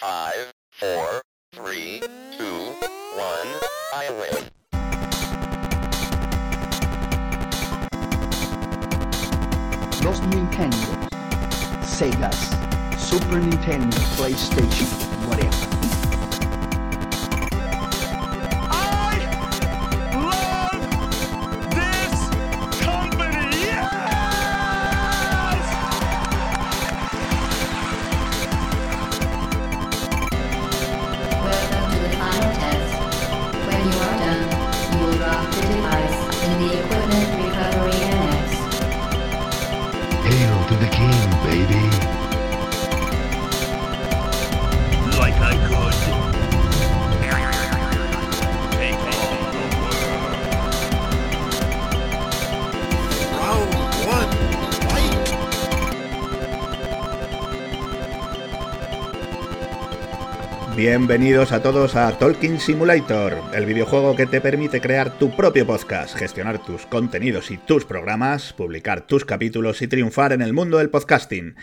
Five, four, three, two, one. I win. Los Nintendo, Segas, Super Nintendo, PlayStation, whatever. Bienvenidos a todos a Talking Simulator, el videojuego que te permite crear tu propio podcast, gestionar tus contenidos y tus programas, publicar tus capítulos y triunfar en el mundo del podcasting.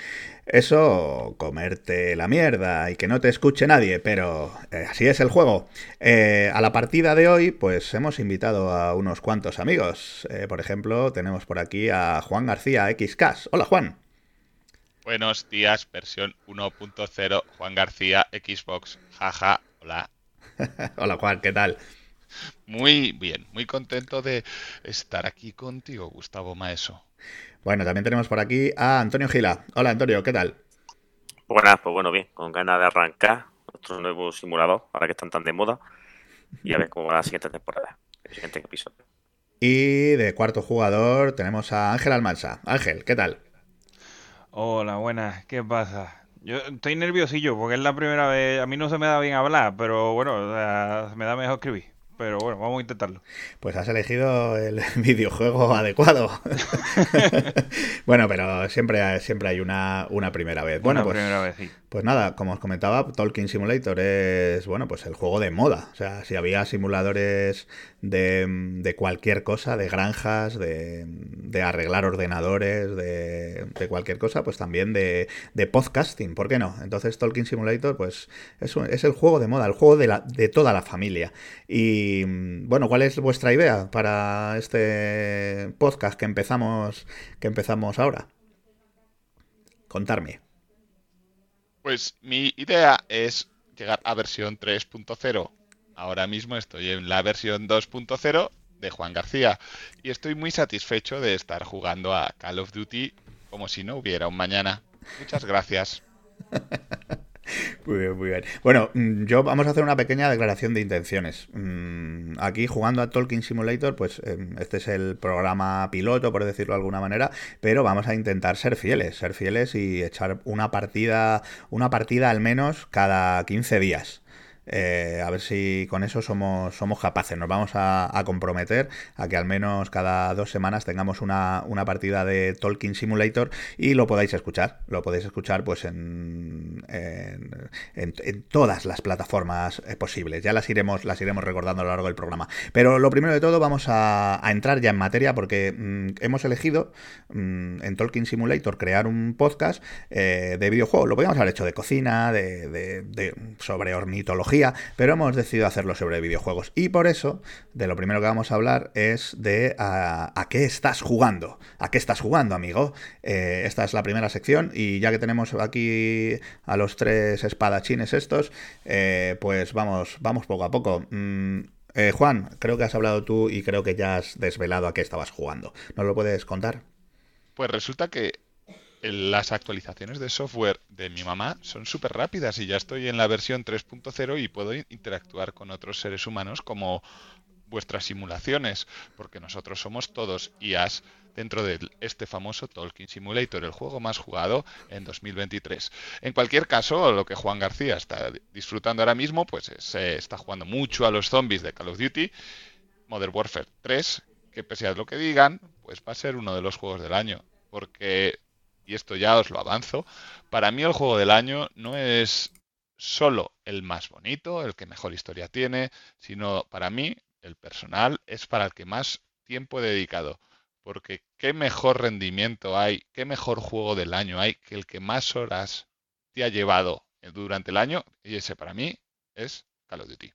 Eso, comerte la mierda y que no te escuche nadie, pero eh, así es el juego. Eh, a la partida de hoy, pues hemos invitado a unos cuantos amigos. Eh, por ejemplo, tenemos por aquí a Juan García XCAS. Hola Juan. Buenos días, versión 1.0, Juan García, Xbox, jaja, hola. Hola Juan, ¿qué tal? Muy bien, muy contento de estar aquí contigo, Gustavo Maeso. Bueno, también tenemos por aquí a Antonio Gila. Hola Antonio, ¿qué tal? Buenas, pues bueno, bien, con ganas de arrancar nuestro nuevo simulador, ahora que están tan de moda, y a ver cómo va la siguiente temporada, el siguiente episodio. Y de cuarto jugador tenemos a Ángel Almansa. Ángel, ¿qué tal? Hola, buenas, ¿qué pasa? Yo estoy nerviosillo porque es la primera vez, a mí no se me da bien hablar, pero bueno, o sea, se me da mejor escribir. Pero bueno, vamos a intentarlo. Pues has elegido el videojuego adecuado. bueno, pero siempre, siempre hay una, una primera vez. Bueno, Una pues, primera vez, sí. pues nada, como os comentaba, Talking Simulator es, bueno, pues el juego de moda. O sea, si había simuladores de, de cualquier cosa, de granjas, de, de arreglar ordenadores, de, cualquier cosa, pues también de, de podcasting, ¿por qué no? Entonces Talking Simulator, pues es, un- es el juego de moda, el juego de, la, de toda la familia. Y mm, bueno, ¿cuál es vuestra idea para este podcast que empezamos, que empezamos ahora? Contarme. Pues mi idea es llegar a versión 3.0. Ahora mismo estoy en la versión 2.0 de Juan García y estoy muy satisfecho de estar jugando a Call of Duty como si no hubiera un mañana. Muchas gracias. Muy bien, muy bien. Bueno, mm, yo vamos a hacer una pequeña declaración de intenciones. Mm, Aquí jugando a Talking Simulator, pues em, este es el programa piloto, por decirlo de alguna manera, pero vamos a intentar ser fieles, ser fieles y echar una partida, una partida al menos cada 15 días. Eh, a ver si con eso somos, somos capaces. Nos vamos a, comprometer a que al menos cada dos semanas tengamos una, una partida de Talking Simulator y lo podáis escuchar. Lo podéis escuchar pues en, en, en- todas las plataformas eh, posibles. Ya las iremos, las iremos recordando a lo largo del programa. Pero lo primero de todo vamos a, entrar ya en materia porque mm, hemos elegido mm, en Talking Simulator crear un podcast eh, de videojuegos. Lo podríamos haber hecho de cocina, de- de- sobre ornitología, pero hemos decidido hacerlo sobre videojuegos. Y por eso, de lo primero que vamos a hablar es de a, a qué estás jugando. ¿A qué estás jugando, amigo? Eh, esta es la primera sección y ya que tenemos aquí a los tres espadachines estos, eh, pues vamos, vamos poco a poco. Mm, eh, Juan, creo que has hablado tú y creo que ya has desvelado a qué estabas jugando. ¿Nos lo puedes contar? Pues resulta que las actualizaciones de software de mi mamá son súper rápidas y ya estoy en la versión 3.0 y puedo in- interactuar con otros seres humanos como vuestras simulaciones, porque nosotros somos todos IAs dentro de este famoso Talking Simulator, el juego más jugado en 2023. En cualquier caso, lo que Juan García está disfrutando ahora mismo, pues se está jugando mucho a los zombies de Call of Duty, Modern Warfare 3, que pese a lo que digan, pues va a ser uno de los juegos del año, porque y esto ya os lo avanzo, para mí el juego del año no es solo el más bonito, el que mejor historia tiene, sino para mí el personal es para el que más tiempo he dedicado. Porque qué mejor rendimiento hay, qué mejor juego del año hay que el que más horas te ha llevado durante el año y ese para mí es Call of Duty.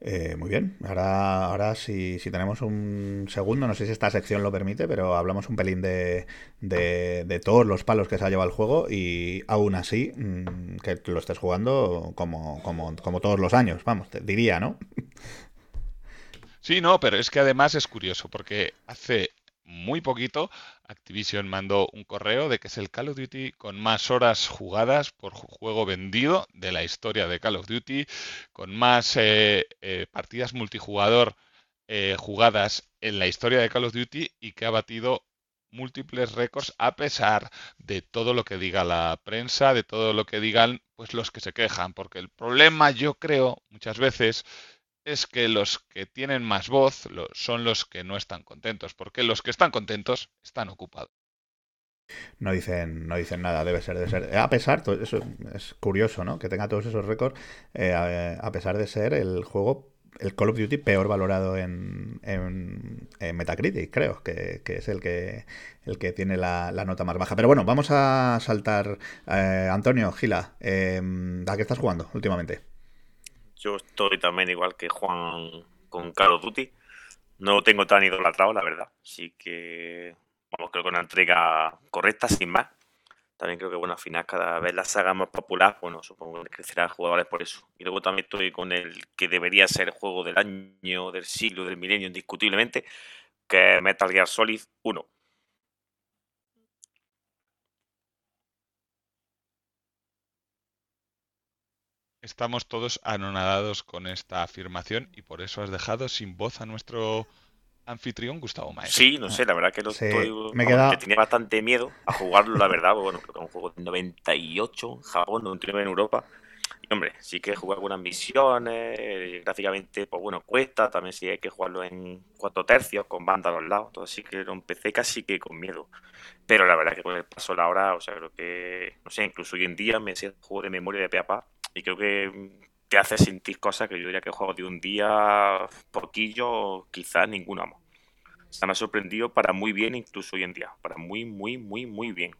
Eh, muy bien, ahora, ahora si, si tenemos un segundo, no sé si esta sección lo permite, pero hablamos un pelín de, de, de todos los palos que se ha llevado el juego y aún así mm, que lo estés jugando como, como, como todos los años, vamos, te diría, ¿no? Sí, no, pero es que además es curioso porque hace muy poquito Activision mandó un correo de que es el Call of Duty con más horas jugadas por ju- juego vendido de la historia de Call of Duty, con más eh, eh, partidas multijugador eh, jugadas en la historia de Call of Duty y que ha batido múltiples récords a pesar de todo lo que diga la prensa, de todo lo que digan pues los que se quejan, porque el problema yo creo muchas veces es que los que tienen más voz son los que no están contentos, porque los que están contentos están ocupados. No dicen, no dicen nada, debe ser, debe ser. A pesar, eso es curioso, ¿no? Que tenga todos esos récords, eh, a, pesar de ser el juego, el Call of Duty peor valorado en, Metacritic, creo, que, es el que, el que tiene la, nota más baja. Pero bueno, vamos a saltar. eh, Antonio, Gila, eh, ¿a qué estás jugando últimamente? Yo estoy también igual que Juan con Call of Duty. No lo tengo tan idolatrado, la verdad. Así que, vamos, creo que una entrega correcta, sin más. También creo que, bueno, al final cada vez la saga más popular, bueno, supongo que crecerá jugadores por eso. Y luego también estoy con el que debería ser juego del año, del siglo, del milenio, indiscutiblemente, que es Metal Gear Solid 1. Estamos todos anonadados con esta afirmación y por eso has dejado sin voz a nuestro anfitrión Gustavo Maestro. Sí, no sé, la verdad que lo Sí, estoy. me he vamos, quedado- que tenía bastante miedo a jugarlo, la verdad. porque, Bueno, creo que es un juego de 98 en Japón, 99 en Europa. Y hombre, sí que he jugado algunas misiones, eh, gráficamente, pues bueno, cuesta. También sí hay que jugarlo en cuatro tercios, con banda a los lados. Todo así que lo empecé casi que con miedo. Pero la verdad que con el paso de la hora, o sea, creo que, no sé, incluso hoy en día me sé el juego de memoria de pe a pa. Y creo que mm, te hace sentir cosas que yo diría que juego de un día, poquillo, quizás ninguno, vamos. O sea, me ha sorprendido para muy bien, incluso hoy en día. Para muy, muy, muy, muy bien.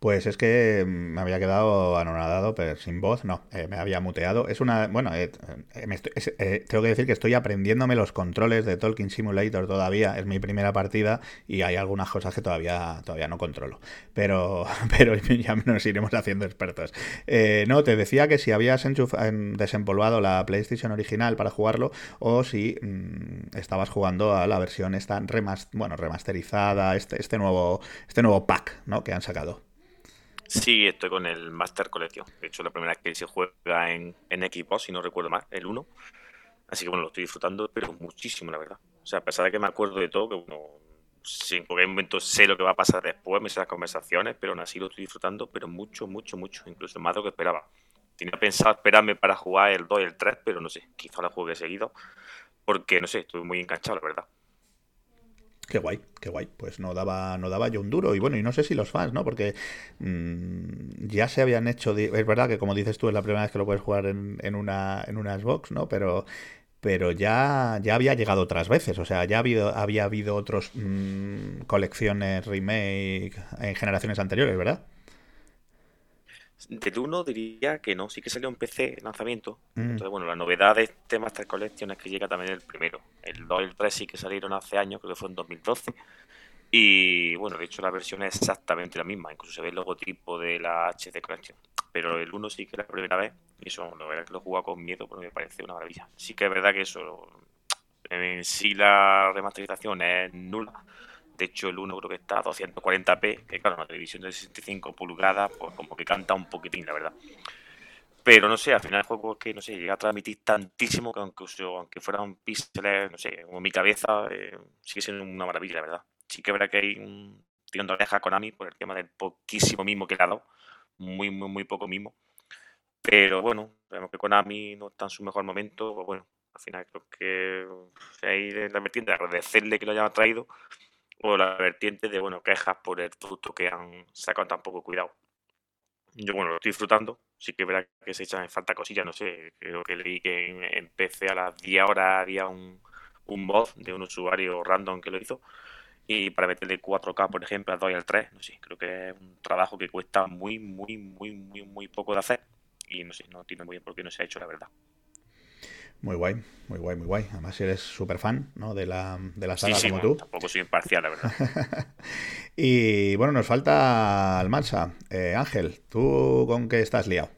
Pues es que mm, me había quedado anonadado, pero sin voz, no, eh, me había muteado. Es una, bueno, eh, eh, tengo que decir que estoy aprendiéndome los controles de Talking Simulator todavía, es mi primera partida y hay algunas cosas que todavía, todavía no controlo, pero, pero ya nos iremos haciendo expertos. No, te decía que si habías en- desempolvado la PlayStation original para jugarlo o si mm, estabas jugando a la versión esta remas- bueno, remasterizada, este, este nuevo, este nuevo pack, ¿no? que han sacado. Sí, estoy con el Master Collection. De hecho, la primera vez que se juega en, en Xbox, si no recuerdo mal, el 1. Así que bueno, lo estoy disfrutando, pero muchísimo, la verdad. O sea, a pesar de que me acuerdo de todo, que bueno, si en cualquier momento sé lo que va a pasar después, me sé las conversaciones, pero aún así lo estoy disfrutando, pero mucho, mucho, mucho, incluso más de lo que esperaba. Tenía pensado esperarme para jugar el 2 y el 3, pero no sé, quizá lo juegue seguido, porque no sé, estuve muy enganchado, la verdad. Qué guay, qué guay. Pues no daba, no daba yo un duro. Y bueno, y no sé si los fans, ¿no? Porque mm, ya se habían hecho. Es verdad que como dices tú, es la primera vez que lo puedes jugar en, en una, en una Xbox, ¿no? Pero, pero ya, ya había llegado otras veces. O sea, ya ha habido, había habido otros mm, colecciones, remake en generaciones anteriores, ¿verdad? Del 1 diría que no, sí que salió en PC el lanzamiento. Mm. Entonces, bueno, la novedad de este Master Collection es que llega también el primero. El 2 y el 3 sí que salieron hace años, creo que fue en 2012. Y bueno, de hecho la versión es exactamente la misma, incluso se ve el logotipo de la HD Collection. Pero el 1 sí que es la primera vez, y eso, la verdad que lo he jugado con miedo, pero me parece una maravilla. Sí que es verdad que eso, en sí la remasterización es nula. De hecho, el 1 creo que está a 240p, que claro, una televisión de 65 pulgadas, pues como que canta un poquitín, la verdad. Pero no sé, al final el juego es que, no sé, llega a transmitir tantísimo que aunque, aunque fueran píxeles, no sé, como mi cabeza, eh, sigue siendo una maravilla, la verdad. Sí que verdad que hay un tirando oreja a Konami por el tema del poquísimo mismo que le ha dado. Muy, muy, muy poco mismo. Pero bueno, vemos que Konami no está en su mejor momento, pues bueno, al final creo que ahí es la vertiente de agradecerle que lo hayan traído o la vertiente de, bueno, quejas por el producto que han sacado tan poco cuidado. Yo, bueno, lo estoy disfrutando. Sí que es verdad que se echan en falta cosillas, no sé. Creo que leí que PC a las 10 horas había un, un mod de un usuario random que lo hizo. y para meterle 4K, por ejemplo, al 2 y al 3, no sé, creo que es un trabajo que cuesta muy, muy, muy, muy, muy poco de hacer y no sé, no entiendo muy bien por qué no se ha hecho, la verdad. Muy guay, muy guay, muy guay. Además, si eres súper fan ¿no? de, la, de la Sí, saga sí, como bueno, tú. tampoco soy imparcial, la verdad. y bueno, nos falta Almansa. Eh, Ángel, ¿tú con qué estás liado?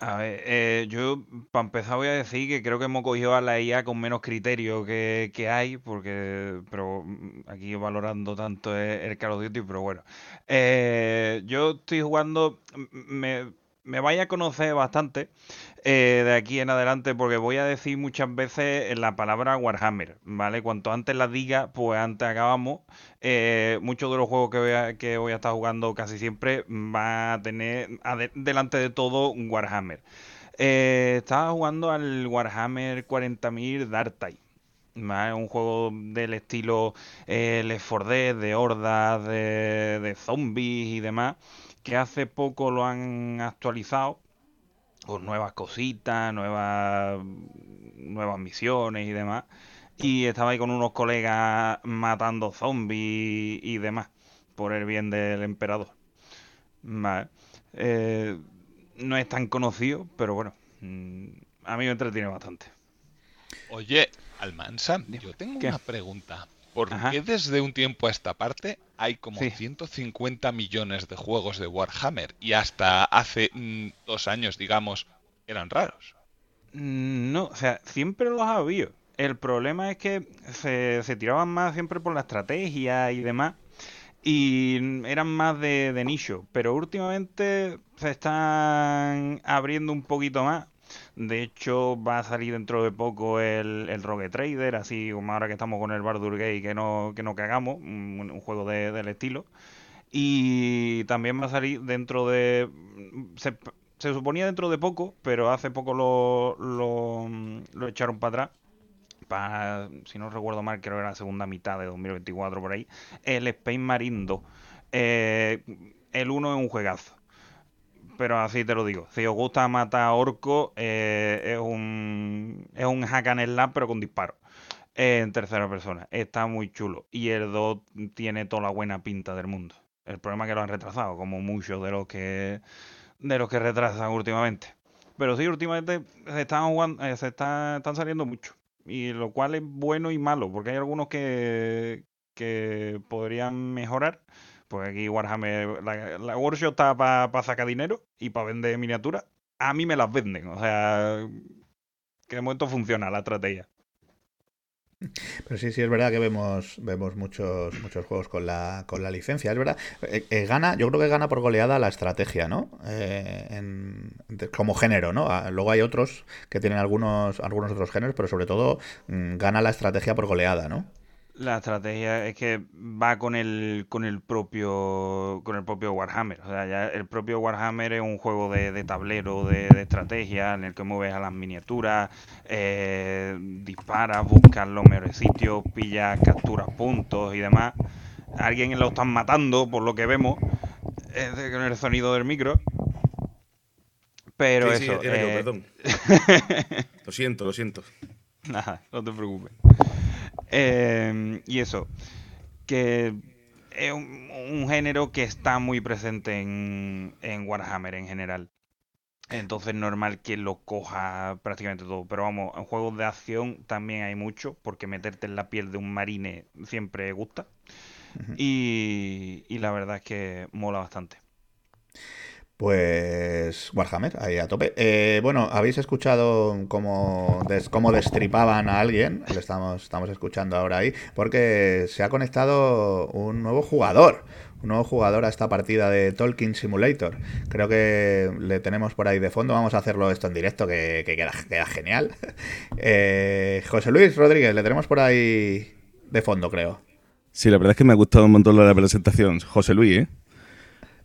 A ver, eh, yo para empezar voy a decir que creo que hemos cogido a la IA con menos criterio que, que hay, porque pero mm, aquí valorando tanto el, el Call of Duty, pero bueno. Eh, yo estoy jugando, me, me vaya a conocer bastante eh, de aquí en adelante, porque voy a decir muchas veces la palabra Warhammer, ¿vale? Cuanto antes la diga, pues antes acabamos. Eh, muchos de los juegos que voy, a, que voy a estar jugando casi siempre va a tener delante de todo Warhammer. Eh, estaba jugando al Warhammer 40.000 Dark. ¿vale? Un juego del estilo Left 4 Dead, de hordas, de zombies y demás, que hace poco lo han actualizado con nuevas cositas, nuevas, nuevas misiones y demás. Y estaba ahí con unos colegas matando zombies y demás, por el bien del emperador. Vale. Eh, no es tan conocido, pero bueno, mm, a mí me entretiene bastante. Oye, Almansa, yo tengo ¿Qué? una pregunta. ¿Por Ajá. qué desde un tiempo a esta parte hay como Sí. 150 millones de juegos de Warhammer y hasta hace mm, dos años, digamos, eran raros? Mm, No, o sea, siempre los ha habido. El problema es que se, se tiraban más siempre por la estrategia y demás. Y eran más de, de nicho. Pero últimamente se están abriendo un poquito más. De hecho, va a salir dentro de poco el, el Rogue Trader, así como ahora que estamos con el Bardur Gate, que no, que no cagamos, un, juego de- del estilo. Y también va a salir dentro de... Se, se suponía dentro de poco, pero hace poco lo, lo, lo echaron para atrás. Para, si no recuerdo mal, creo que era la segunda mitad de 2024 por ahí. El Space Marine 2. Eh, el 1 es un juegazo. Pero así te lo digo. Si os gusta matar orcos, eh, es un es un hack and slash, pero con disparos. Eh, en tercera persona. Está muy chulo. Y el 2 tiene toda la buena pinta del mundo. El problema es que lo han retrasado, como muchos de los que de los que retrasan últimamente. Pero sí, últimamente se están jugando, eh, se está- están saliendo mucho. Y lo cual es bueno y malo, porque hay algunos que, que podrían mejorar. Porque aquí Warhammer, la, la workshop está para sacar dinero y para vender miniaturas. A mí me las venden, o sea, que de momento funciona la estrategia. Pero sí, sí, es verdad que vemos, vemos muchos, muchos juegos con la, con la licencia, es verdad. Eh, eh, gana, yo creo que gana por goleada la estrategia, ¿no? Eh, como género, ¿no? Ah, Luego hay otros que tienen algunos, algunos otros géneros, pero sobre todo mm, gana la estrategia por goleada, ¿no? La estrategia es que va con el con el propio con el propio Warhammer. O sea, ya el propio Warhammer es un juego de, de tablero, de, de estrategia, en el que mueves a las miniaturas, eh, disparas, buscas los mejores sitios, pillas, capturas puntos y demás. A alguien lo están matando, por lo que vemos, es de- con el sonido del micro. Pero Sí, sí, eso. era yo, eh, perdón. Lo siento, lo siento. Nada, no te preocupes. Eh, y eso, que es un, un género que está muy presente en, en Warhammer en general. Entonces es normal que lo coja prácticamente todo. Pero vamos, en juegos de acción también hay mucho, porque meterte en la piel de un marine siempre gusta. y, y la verdad es que mola bastante. Pues Warhammer, ahí a tope. Eh, bueno, habéis escuchado cómo, cómo destripaban a alguien, le estamos, estamos escuchando ahora ahí, porque se ha conectado un nuevo jugador, un nuevo jugador a esta partida de Tolkien Simulator. Creo que le tenemos por ahí de fondo, vamos a hacerlo esto en directo, que, que queda, queda genial. Eh, José Luis Rodríguez, le tenemos por ahí de fondo, creo. Sí, la verdad es que me ha gustado un montón la presentación. José Luis, ¿eh?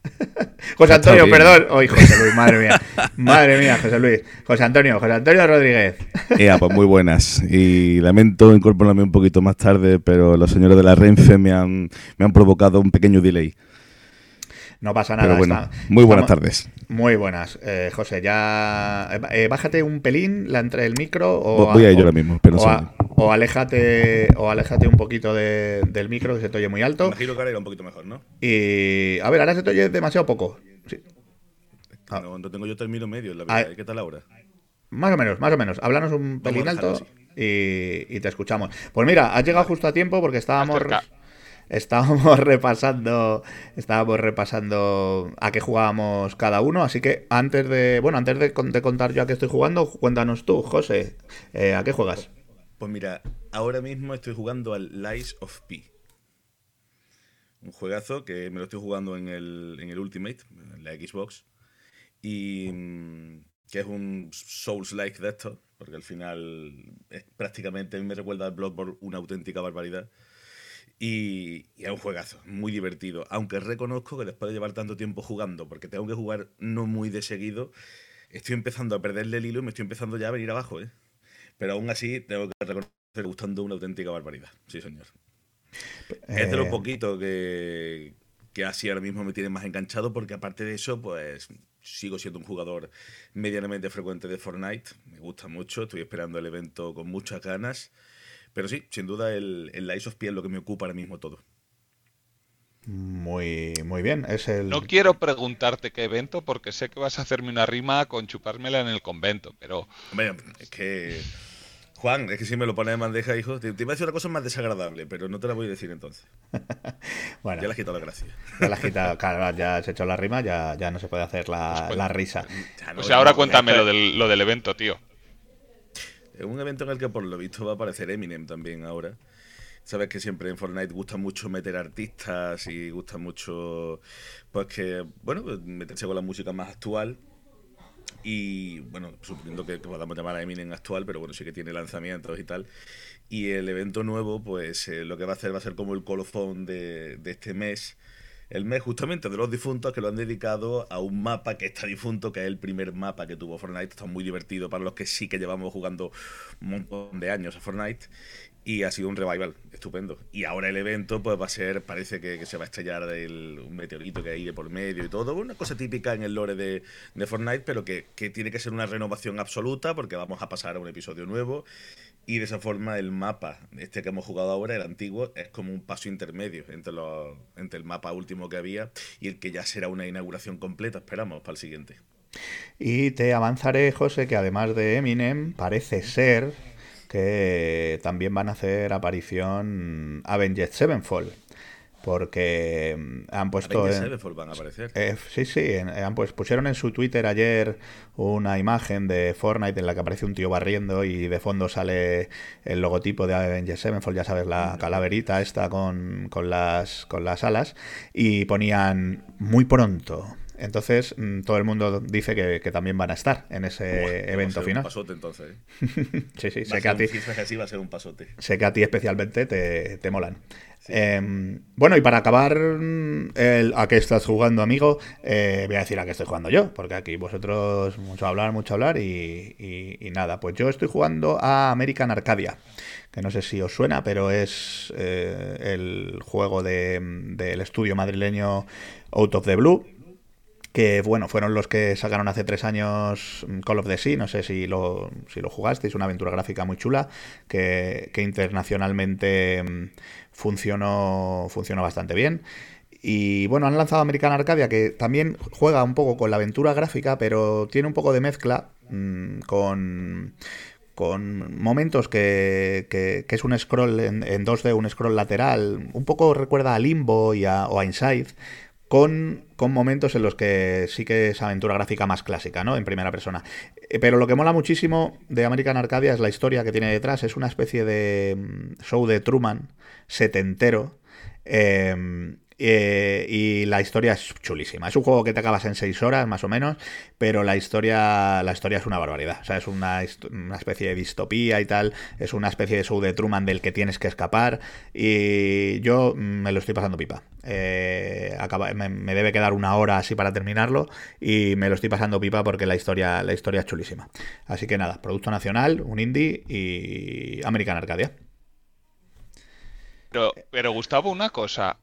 José Antonio, perdón. Hoy José Luis, madre mía. Madre mía, José Luis. José Antonio, José Antonio Rodríguez. Ea, pues muy buenas. Y lamento incorporarme un poquito más tarde, pero los señores de la Renfe me han, me han provocado un pequeño delay. No pasa nada. Pero bueno, está- muy buenas estamos- tardes. Muy buenas. Eh, José, ya. eh, bájate un pelín la entre el micro o. Voy a ello o- ahora mismo, un o a- o aléjate, o aléjate un poquito de- del micro que se te oye muy alto. Imagino que ahora irá un poquito mejor, ¿no? Y a ver, ahora se te oye demasiado poco. Sí. Ah. No, no tengo yo término medio en la Ah. vida. ¿eh? ¿Qué tal ahora? Más o menos, más o menos. Háblanos un pelín alto y, y te escuchamos. Pues mira, has llegado justo a tiempo porque estábamos. Estábamos repasando estábamos repasando a qué jugábamos cada uno, así que antes de bueno antes de, de contar yo a qué estoy jugando, cuéntanos tú, José, eh, a qué juegas. Pues mira, ahora mismo estoy jugando al Lies of P. Un juegazo que me lo estoy jugando en el, en el Ultimate, en la Xbox. Y mm, que es un Souls-like de esto, porque al final es prácticamente, me recuerda al Bloodborne una auténtica barbaridad. Y, y es un juegazo, muy divertido. Aunque reconozco que después de llevar tanto tiempo jugando, porque tengo que jugar no muy de seguido, estoy empezando a perderle el hilo y me estoy empezando ya a venir abajo, ¿eh? Pero aún así tengo que reconocer gustando una auténtica barbaridad. Sí, señor. Es de lo Eh, poquito que, que así ahora mismo me tiene más enganchado, porque aparte de eso, pues sigo siendo un jugador medianamente frecuente de Fortnite. Me gusta mucho, estoy esperando el evento con muchas ganas. Pero sí, sin duda el, el Lies of P es lo que me ocupa ahora mismo todo. Muy muy bien, es el No quiero preguntarte qué evento porque sé que vas a hacerme una rima con chupármela en el convento, pero Hombre, es que. Juan, es que si me lo pones en bandeja, hijo, te, te iba a decir una cosa más desagradable, pero no te la voy a decir entonces. bueno, Ya le has quitado la gracia. ya la has quitado, claro, ya has hecho la rima, ya, ya no se puede hacer la, Pues la risa. No, o sea, ahora no, cuéntame lo del, lo del evento, tío. Es un evento en el que por lo visto va a aparecer Eminem también ahora. Sabes que siempre en Fortnite gusta mucho meter artistas y gusta mucho, pues que, bueno, pues meterse con la música más actual. Y bueno, suponiendo que podamos llamar a Eminem actual, pero bueno, sí que tiene lanzamientos y tal. Y el evento nuevo, pues eh, lo que va a hacer va a ser como el colofón de, de este mes. El mes justamente de los difuntos que lo han dedicado a un mapa que está difunto, que es el primer mapa que tuvo Fortnite. Está muy divertido para los que sí que llevamos jugando un montón de años a Fortnite. Y ha sido un revival estupendo. Y ahora el evento pues va a ser, parece que, se va a estrellar el, un meteorito que hay de por medio y todo. Una cosa típica en el lore de, de Fortnite, pero que, que tiene que ser una renovación absoluta porque vamos a pasar a un episodio nuevo. Y de esa forma el mapa, este que hemos jugado ahora, el antiguo, es como un paso intermedio entre, los, entre el mapa último que había y el que ya será una inauguración completa, esperamos, para el siguiente. Y te avanzaré, José, que además de Eminem, parece ser que también van a hacer aparición Avenged Sevenfold. Porque mm, han puesto. Avengers en- Sevenfold van a aparecer. eh, sí, sí, han, pues, pusieron en su Twitter ayer una imagen de Fortnite en la que aparece un tío barriendo y de fondo sale el logotipo de Avenged Sevenfold, ya sabes, la calaverita esta con, con, las, con las alas, y ponían muy pronto. Entonces, mm, todo el mundo dice que, que también van a estar en ese Buah, va a evento ser final. Un pasote entonces. ¿eh? Sí, sí, Va sé que a ti, va a ser un pasote. sé que a ti especialmente te, te molan. Eh, bueno, y para acabar mm, el a qué estás jugando, amigo, eh, voy a decir a qué estoy jugando yo, porque aquí vosotros mucho hablar, mucho hablar y, y- y nada, pues yo estoy jugando a American Arcadia, que no sé si os suena, pero es eh, el juego de- del estudio madrileño Out of the Blue, que bueno, fueron los que sacaron hace tres años mm, Call of the Sea, no sé si lo, si lo jugasteis, una aventura gráfica muy chula, que, que internacionalmente mm, funcionó, funcionó bastante bien. Y bueno, han lanzado American Arcadia, que también juega un poco con la aventura gráfica, pero tiene un poco de mezcla mm, con, con momentos que, que- es un scroll en, en 2D, un scroll lateral, un poco recuerda a Limbo y a, o a Inside, con, con momentos en los que sí que es aventura gráfica más clásica, ¿no? En primera persona. Eh, Pero lo que mola muchísimo de American Arcadia es la historia que tiene detrás. Es una especie de mm, show de Truman setentero. eh, eh, y la historia es chulísima. Es un juego que te acabas en seis horas, más o menos, pero la historia, la historia es una barbaridad. O sea, es una, una especie de distopía y tal. Es una especie de show de Truman del que tienes que escapar. Y yo me lo estoy pasando pipa. Eh, acaba- me, debe quedar una hora así para terminarlo. Y me lo estoy pasando pipa porque la historia, la historia es chulísima. Así que nada, producto nacional, un indie y American Arcadia. Pero Gustavo, una cosa,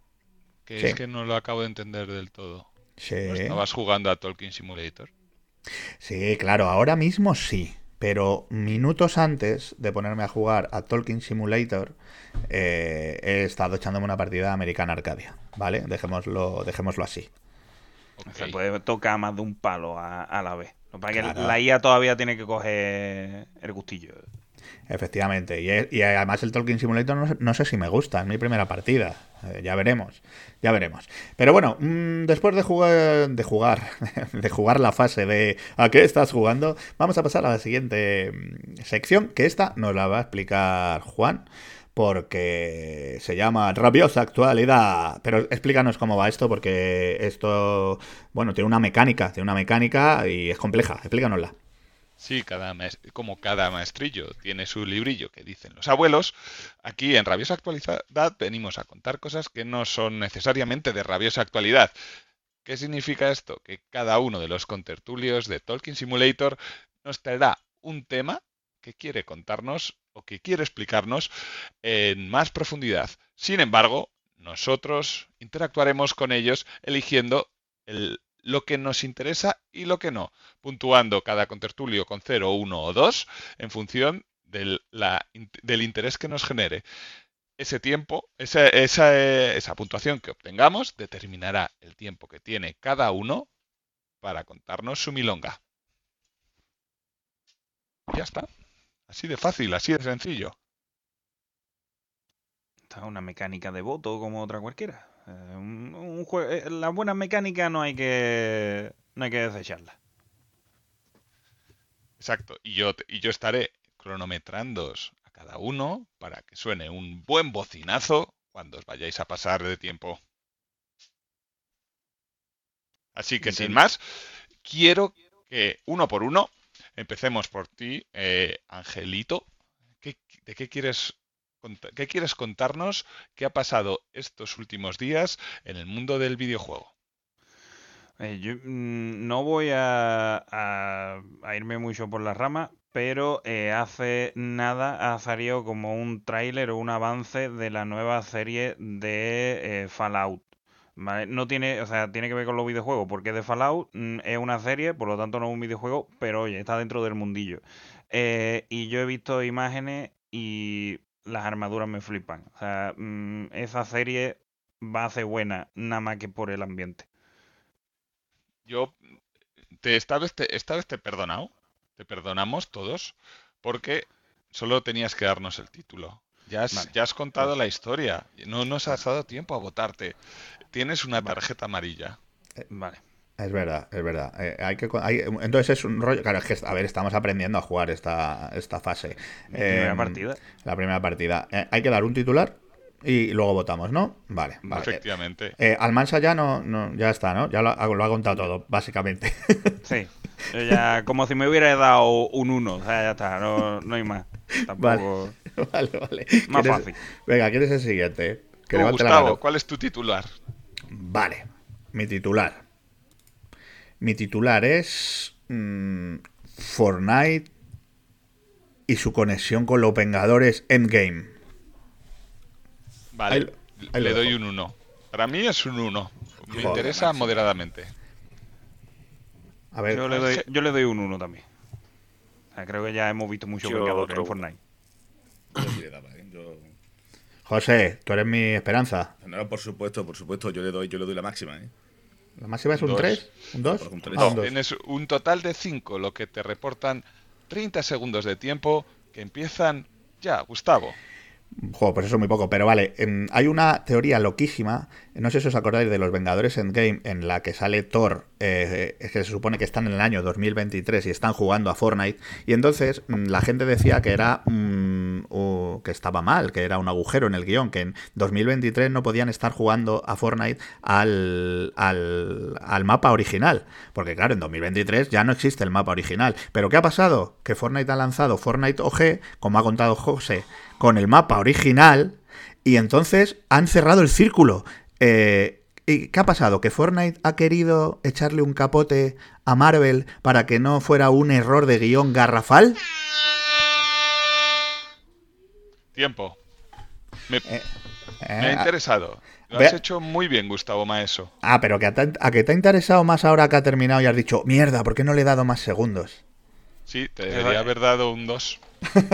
que Sí. es que no lo acabo de entender del todo. Sí. ¿No estabas jugando a Tolkien Simulator? Sí, claro, ahora mismo sí. pero minutos antes de ponerme a jugar a Talking Simulator, eh, he estado echándome una partida de American Arcadia, ¿vale? Dejémoslo, dejémoslo así. Se puede tocar más de un palo a, a la vez. Lo que pasa es que Claro. la IA todavía tiene que coger el gustillo. Efectivamente. Y, además el Talking Simulator no, no sé si me gusta, es mi primera partida. Eh, ya veremos, ya veremos. Pero bueno, mm, después de jugar, de jugar, de jugar la fase de ¿a qué estás jugando? Vamos a pasar a la siguiente mm, sección, que esta nos la va a explicar Juan, porque se llama Rabiosa Actualidad. Pero explícanos cómo va esto, porque esto, bueno, tiene una mecánica, tiene una mecánica y es compleja. Explícanosla. Sí, cada como cada maestrillo tiene su librillo que dicen los abuelos, aquí en Rabiosa Actualidad venimos a contar cosas que no son necesariamente de rabiosa actualidad. ¿Qué significa esto? Que cada uno de los contertulios de Tolkien Simulator nos traerá un tema que quiere contarnos o que quiere explicarnos en más profundidad. Sin embargo, nosotros interactuaremos con ellos eligiendo el- lo que nos interesa y lo que no, puntuando cada contertulio con 0, 1 o 2 en función del, la- del interés que nos genere. Ese tiempo, esa, esa, esa puntuación que obtengamos determinará el tiempo que tiene cada uno para contarnos su milonga. Ya está. Así de fácil, así de sencillo. Esta es una mecánica de voto como otra cualquiera. Eh, un, un eh, las buenas mecánicas no hay que no hay que desecharlas. Exacto. Y yo, y yo estaré cronometrando a cada uno para que suene un buen bocinazo cuando os vayáis a pasar de tiempo. Así que sin más, quiero que uno por uno empecemos por ti, eh, Angelito. ¿Qué- ¿De qué quieres, qué quieres contarnos? ¿Qué ha pasado estos últimos días en el mundo del videojuego? Eh, yo mm, no voy a, irme mucho por las ramas, pero eh, hace nada ha salido como un tráiler o un avance de la nueva serie de eh, Fallout. No tiene, o sea, tiene que ver con los videojuegos, porque de Fallout, mm, es una serie, por lo tanto no es un videojuego, pero oye, está dentro del mundillo. Y yo he visto imágenes y las armaduras me flipan. O sea, mm, esa serie va a ser buena, nada más que por el ambiente. Yo te, esta vez te, esta vez te he perdonado, te perdonamos todos, porque solo tenías que darnos el título. Ya has, Vale. ya has contado la historia, no nos has dado tiempo a votarte. Tienes una tarjeta amarilla. Vale. Es verdad, es verdad. Eh, hay que, hay- entonces es un rollo. Claro, es que, a ver, estamos aprendiendo a jugar esta, esta fase. Mi primera Em, partida. La primera partida. Eh, hay que dar un titular y luego votamos, ¿no? Vale, vale. Efectivamente. Eh, Almansa ya no, no, ya está, ¿no? Ya lo, ha- lo ha contado todo, básicamente. Sí. Yo ya, como si me hubiera dado un 1. O sea, ya está, no, no hay más. Tampoco. vale, vale. Más ¿Quieres- fácil. Venga, ¿quién es el siguiente? Que Tú, levante la Gustavo. ¿cuál es tu titular? Vale, mi titular. Mi titular es mm, Fortnite y su conexión con los Vengadores Endgame. Vale, Ahí- ahí lo le doy un 1. Para mí es un 1. Me Joder, interesa macho. moderadamente. A ver, Yo le doy, yo le doy un 1 también. O sea, creo que ya hemos visto muchos Yo Vengadores en Fortnite. ¿eh? Yo- José, tú eres mi esperanza. No, por supuesto, por supuesto, yo le doy, yo le doy la máxima, ¿eh? ¿La máxima es un Dos. 3? ¿Un 2? Un tres. Ah, un 2. Tienes un total de 5, lo que te reportan 30 segundos de tiempo que empiezan ya, Gustavo. Joder, pues eso es muy poco. Pero vale, em, hay una teoría loquísima. No sé si os acordáis de los Vengadores Endgame, en la que sale Thor, eh, eh, que se supone que están en el año 2023 y están jugando a Fortnite. Y entonces mm, la gente decía que era mm, que estaba mal, que era un agujero en el guion, que en 2023 no podían estar jugando a Fortnite al, al, al mapa original. Porque claro, en 2023 ya no existe el mapa original. Pero ¿qué ha pasado? Que Fortnite ha lanzado Fortnite OG, como ha contado José, con el mapa original y entonces han cerrado el círculo. Eh, ¿Y qué ha pasado? ¿Que Fortnite ha querido echarle un capote a Marvel para que no fuera un error de guion garrafal? Tiempo. Me, Eh, me ha interesado. Lo has hecho muy bien, Gustavo Maeso. Ah, pero que a que te ha interesado más ahora que ha terminado y has dicho, mierda, ¿por qué no le he dado más segundos? Sí, te debería haber dado un 2.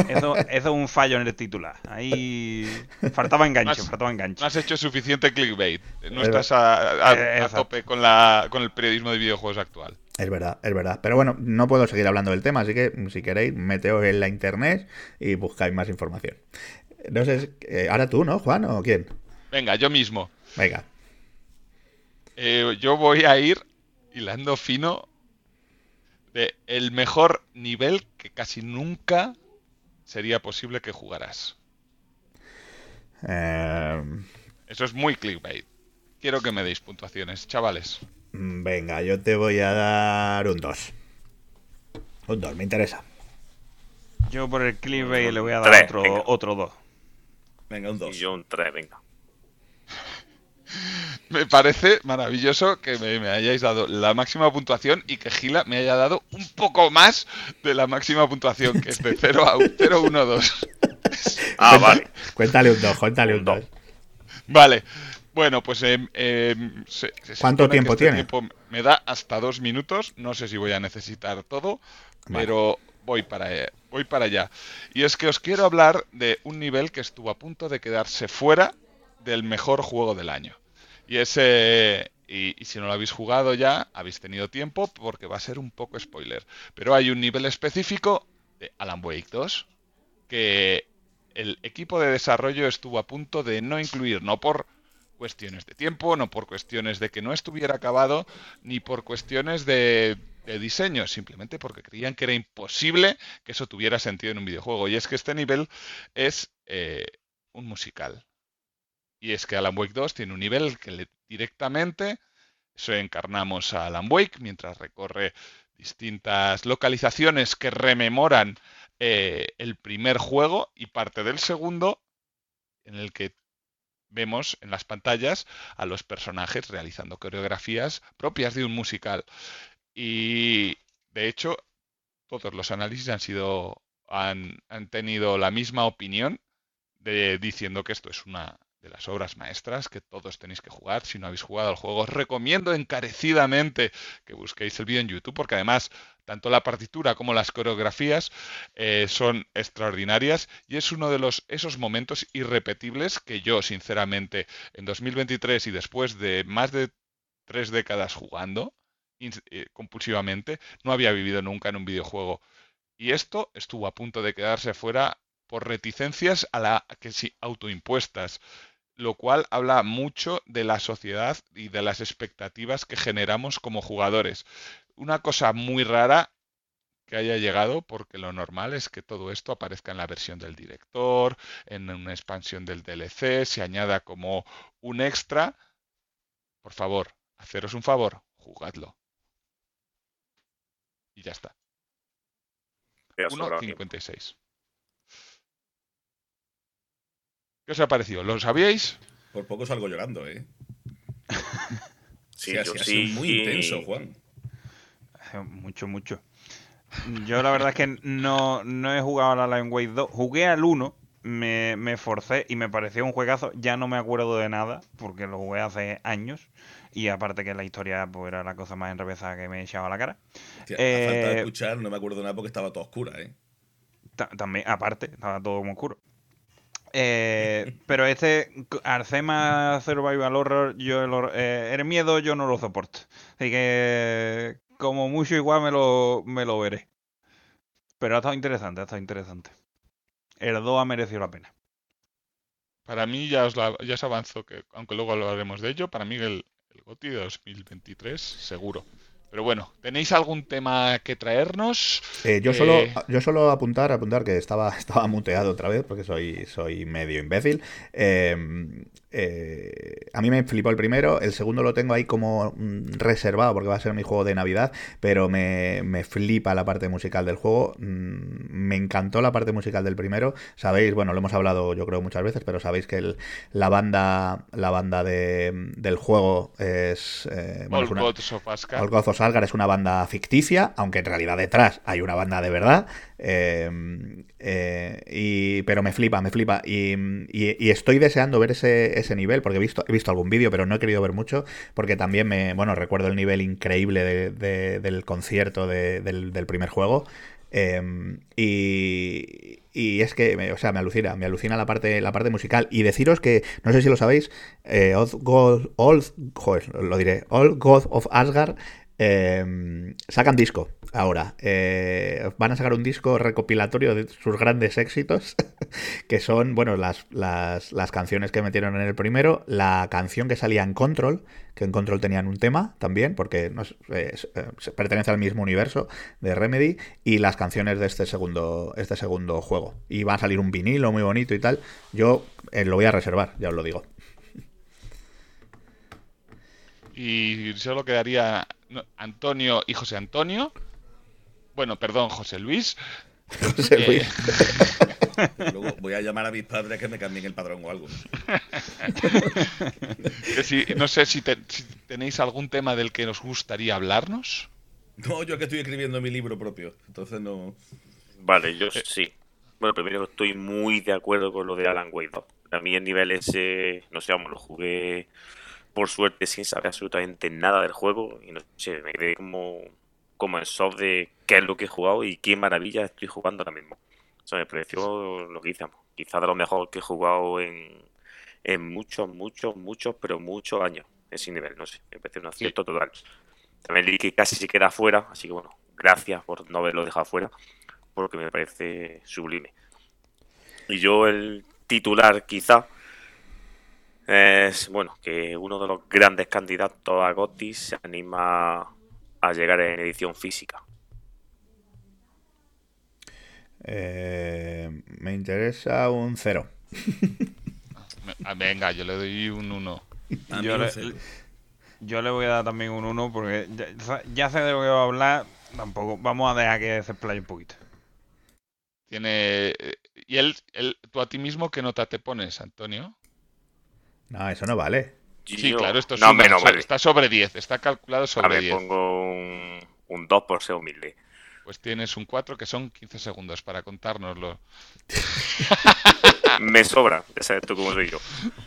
Eso, eso es un fallo en el titular. Ahí faltaba enganche, faltaba enganche. No has hecho suficiente clickbait. No Es estás a, a- Eh, a tope con, la, con el periodismo de videojuegos actual. Es verdad, es verdad. Pero bueno, no puedo seguir hablando del tema, así que si queréis, meteos en la internet y buscáis más información. No sé, eh, ahora tú, ¿no, Juan? ¿O quién? Venga, yo mismo. Venga. Eh, yo voy a ir hilando fino de el mejor nivel que casi nunca sería posible que jugaras. Eh, Eso es muy clickbait. Quiero que me deis puntuaciones, chavales. mm, venga, yo te voy a dar un 2. Un 2, me interesa. Yo por el clickbait le voy a dar Tres, otro, venga. otro 2. Venga, un Y 2. yo un 3, venga. Me parece maravilloso que me, me hayáis dado la máxima puntuación y que Gila me haya dado un poco más de la máxima puntuación, que es de 0 a 0, 1, 2. Ah, vale. Cuéntale un 2, cuéntale un Un 2. dos. Vale. Bueno, pues em, em, se- se ¿Cuánto tiempo este tiene? tiempo me da hasta dos minutos. No sé si voy a necesitar todo, Vale. pero voy para, voy para allá. Y es que os quiero hablar de un nivel que estuvo a punto de quedarse fuera del mejor juego del año. Y ese, y, si no lo habéis jugado ya, habéis tenido tiempo porque va a ser un poco spoiler. Pero hay un nivel específico de Alan Wake 2 que el equipo de desarrollo estuvo a punto de no incluir, no por cuestiones de tiempo, no por cuestiones de que no estuviera acabado, ni por cuestiones de, de diseño, simplemente porque creían que era imposible que eso tuviera sentido en un videojuego. Y es que este nivel es eh, un musical. Y es que Alan Wake 2 tiene un nivel que le- directamente se encarnamos a Alan Wake mientras recorre distintas localizaciones que rememoran eh, el primer juego y parte del segundo en el que vemos en las pantallas a los personajes realizando coreografías propias de un musical. Y de hecho, todos los análisis han sido han, han tenido la misma opinión de diciendo que esto es una de las obras maestras que todos tenéis que jugar. Si no habéis jugado al juego, os recomiendo encarecidamente que busquéis el vídeo en YouTube, porque además tanto la partitura como las coreografías eh, son extraordinarias y es uno de los esos momentos irrepetibles que yo, sinceramente, en 2023 y después de más de tres décadas jugando eh, compulsivamente, no había vivido nunca en un videojuego. Y esto estuvo a punto de quedarse fuera por reticencias a la que sí autoimpuestas, lo cual habla mucho de la sociedad y de las expectativas que generamos como jugadores. Una cosa muy rara que haya llegado, porque lo normal es que todo esto aparezca en la versión del director, en una expansión del DLC, se añada como un extra. Por favor, haceros un favor, jugadlo. Y ya está. Queda sobrado tiempo. 1.56. ¿Qué os ha parecido? ¿Lo sabíais? Por poco salgo llorando, ¿eh? Sí, Sí, ha yo sido- ha sí. sido muy intenso, Juan. Eh, Mucho, mucho. Yo la verdad es que no, no he jugado a la Line Wake 2. Jugué al 1, me, me forcé y me pareció un juegazo. Ya no me acuerdo de nada, porque lo jugué hace años. Y aparte que la historia pues, era la cosa más enrevesada que me echaba a la cara. Hostia, a falta de Eh, escuchar, no me acuerdo de nada porque estaba toda oscura, ¿eh? Ta- También, aparte, estaba todo como oscuro. Eh, pero este Arcema Survival Horror, yo el, eh, el miedo yo no lo soporto. Así que como mucho igual me lo, me lo veré. Pero ha estado interesante, ha estado interesante. El 2 ha merecido la pena. Para mí, ya os, la- ya os avanzo, que aunque luego hablaremos de ello, para mí el, el GOTY de 2023, seguro. Pero bueno, ¿tenéis algún tema que traernos? Eh, yo, solo, Eh, yo solo apuntar, apuntar que estaba, estaba muteado otra vez porque soy, soy medio imbécil. Eh, eh, a mí me flipó el primero, el segundo lo tengo ahí como mm, reservado porque va a ser mi juego de Navidad, pero me, me flipa la parte musical del juego. Mm, me encantó la parte musical del primero. Sabéis, bueno, lo hemos hablado yo creo muchas veces, pero sabéis que el- la banda, la banda de, del juego es... eh, bueno, All es una- Gods of Asgard. All Gods of Asgard es una banda ficticia, aunque en realidad detrás hay una banda de verdad. Eh, eh, y, pero me flipa, me flipa. Y, y estoy deseando ver ese, nivel, porque he visto, he visto algún vídeo, pero no he querido ver mucho, porque también me, bueno, recuerdo el nivel increíble de- de- del concierto de- del, primer juego. Eh, y, y es que, me- o sea, me alucina, me alucina la parte, la parte musical. Y deciros que, no sé si lo sabéis, eh, Old God, Old- joder, lo diré, All God of Asgard eh, sacan disco ahora. Eh, van a sacar un disco recopilatorio de sus grandes éxitos, que son, bueno, las, las, las canciones que metieron en el primero, la canción que salía en Control, que en Control tenían un tema también, porque no eh, pertenece al mismo universo de Remedy, y las canciones de este segundo, este segundo juego. Y va a salir un vinilo muy bonito y tal. Yo eh, lo voy a reservar, ya os lo digo. Y solo quedaría Antonio y José Antonio. Bueno, perdón, José Luis. José Eh, Luis. Luego voy a llamar a mis padres que me cambien el padrón o algo. que si- no sé si, te- si tenéis algún tema del que nos gustaría hablarnos. No, yo que estoy escribiendo mi libro propio. Entonces no. Vale, yo sí. Bueno, primero estoy muy de acuerdo con lo de Alan Wake 2. A mí el nivel ese, no sé, vamos, lo jugué por suerte sin saber absolutamente nada del juego y no sé, me quedé como, como en shock de qué es lo que he jugado y qué maravilla estoy jugando ahora mismo. O sea, me pareció lo que hicimos. Quizás de lo mejor que he jugado en, en muchos, muchos, muchos, pero muchos años. Ese nivel, no sé, me parece un acierto total. También leí que casi se queda fuera, así que bueno, gracias por no haberlo dejado fuera, porque me parece sublime. Y yo el titular quizá es, bueno, que uno de los grandes candidatos a GOTY se anima a llegar en edición física. Eh, me interesa un cero. Ah, Venga, yo le doy un 1. A mí Yo no le, sé. yo le voy a dar también un 1 porque ya, ya sé de lo que va a hablar. Tampoco. Vamos a dejar que se explaye un poquito. Tiene. eh, ¿Y él, él- tú a ti mismo qué nota te pones, Antonio? No, eso no vale. Sí, claro, esto es no, una- so- vale. está sobre 10, está calculado A sobre ver, 10. pongo un, un 2 por ser humilde. Pues tienes un 4 que son 15 segundos para contárnoslo. Me sobra, ya sabes tú cómo soy yo.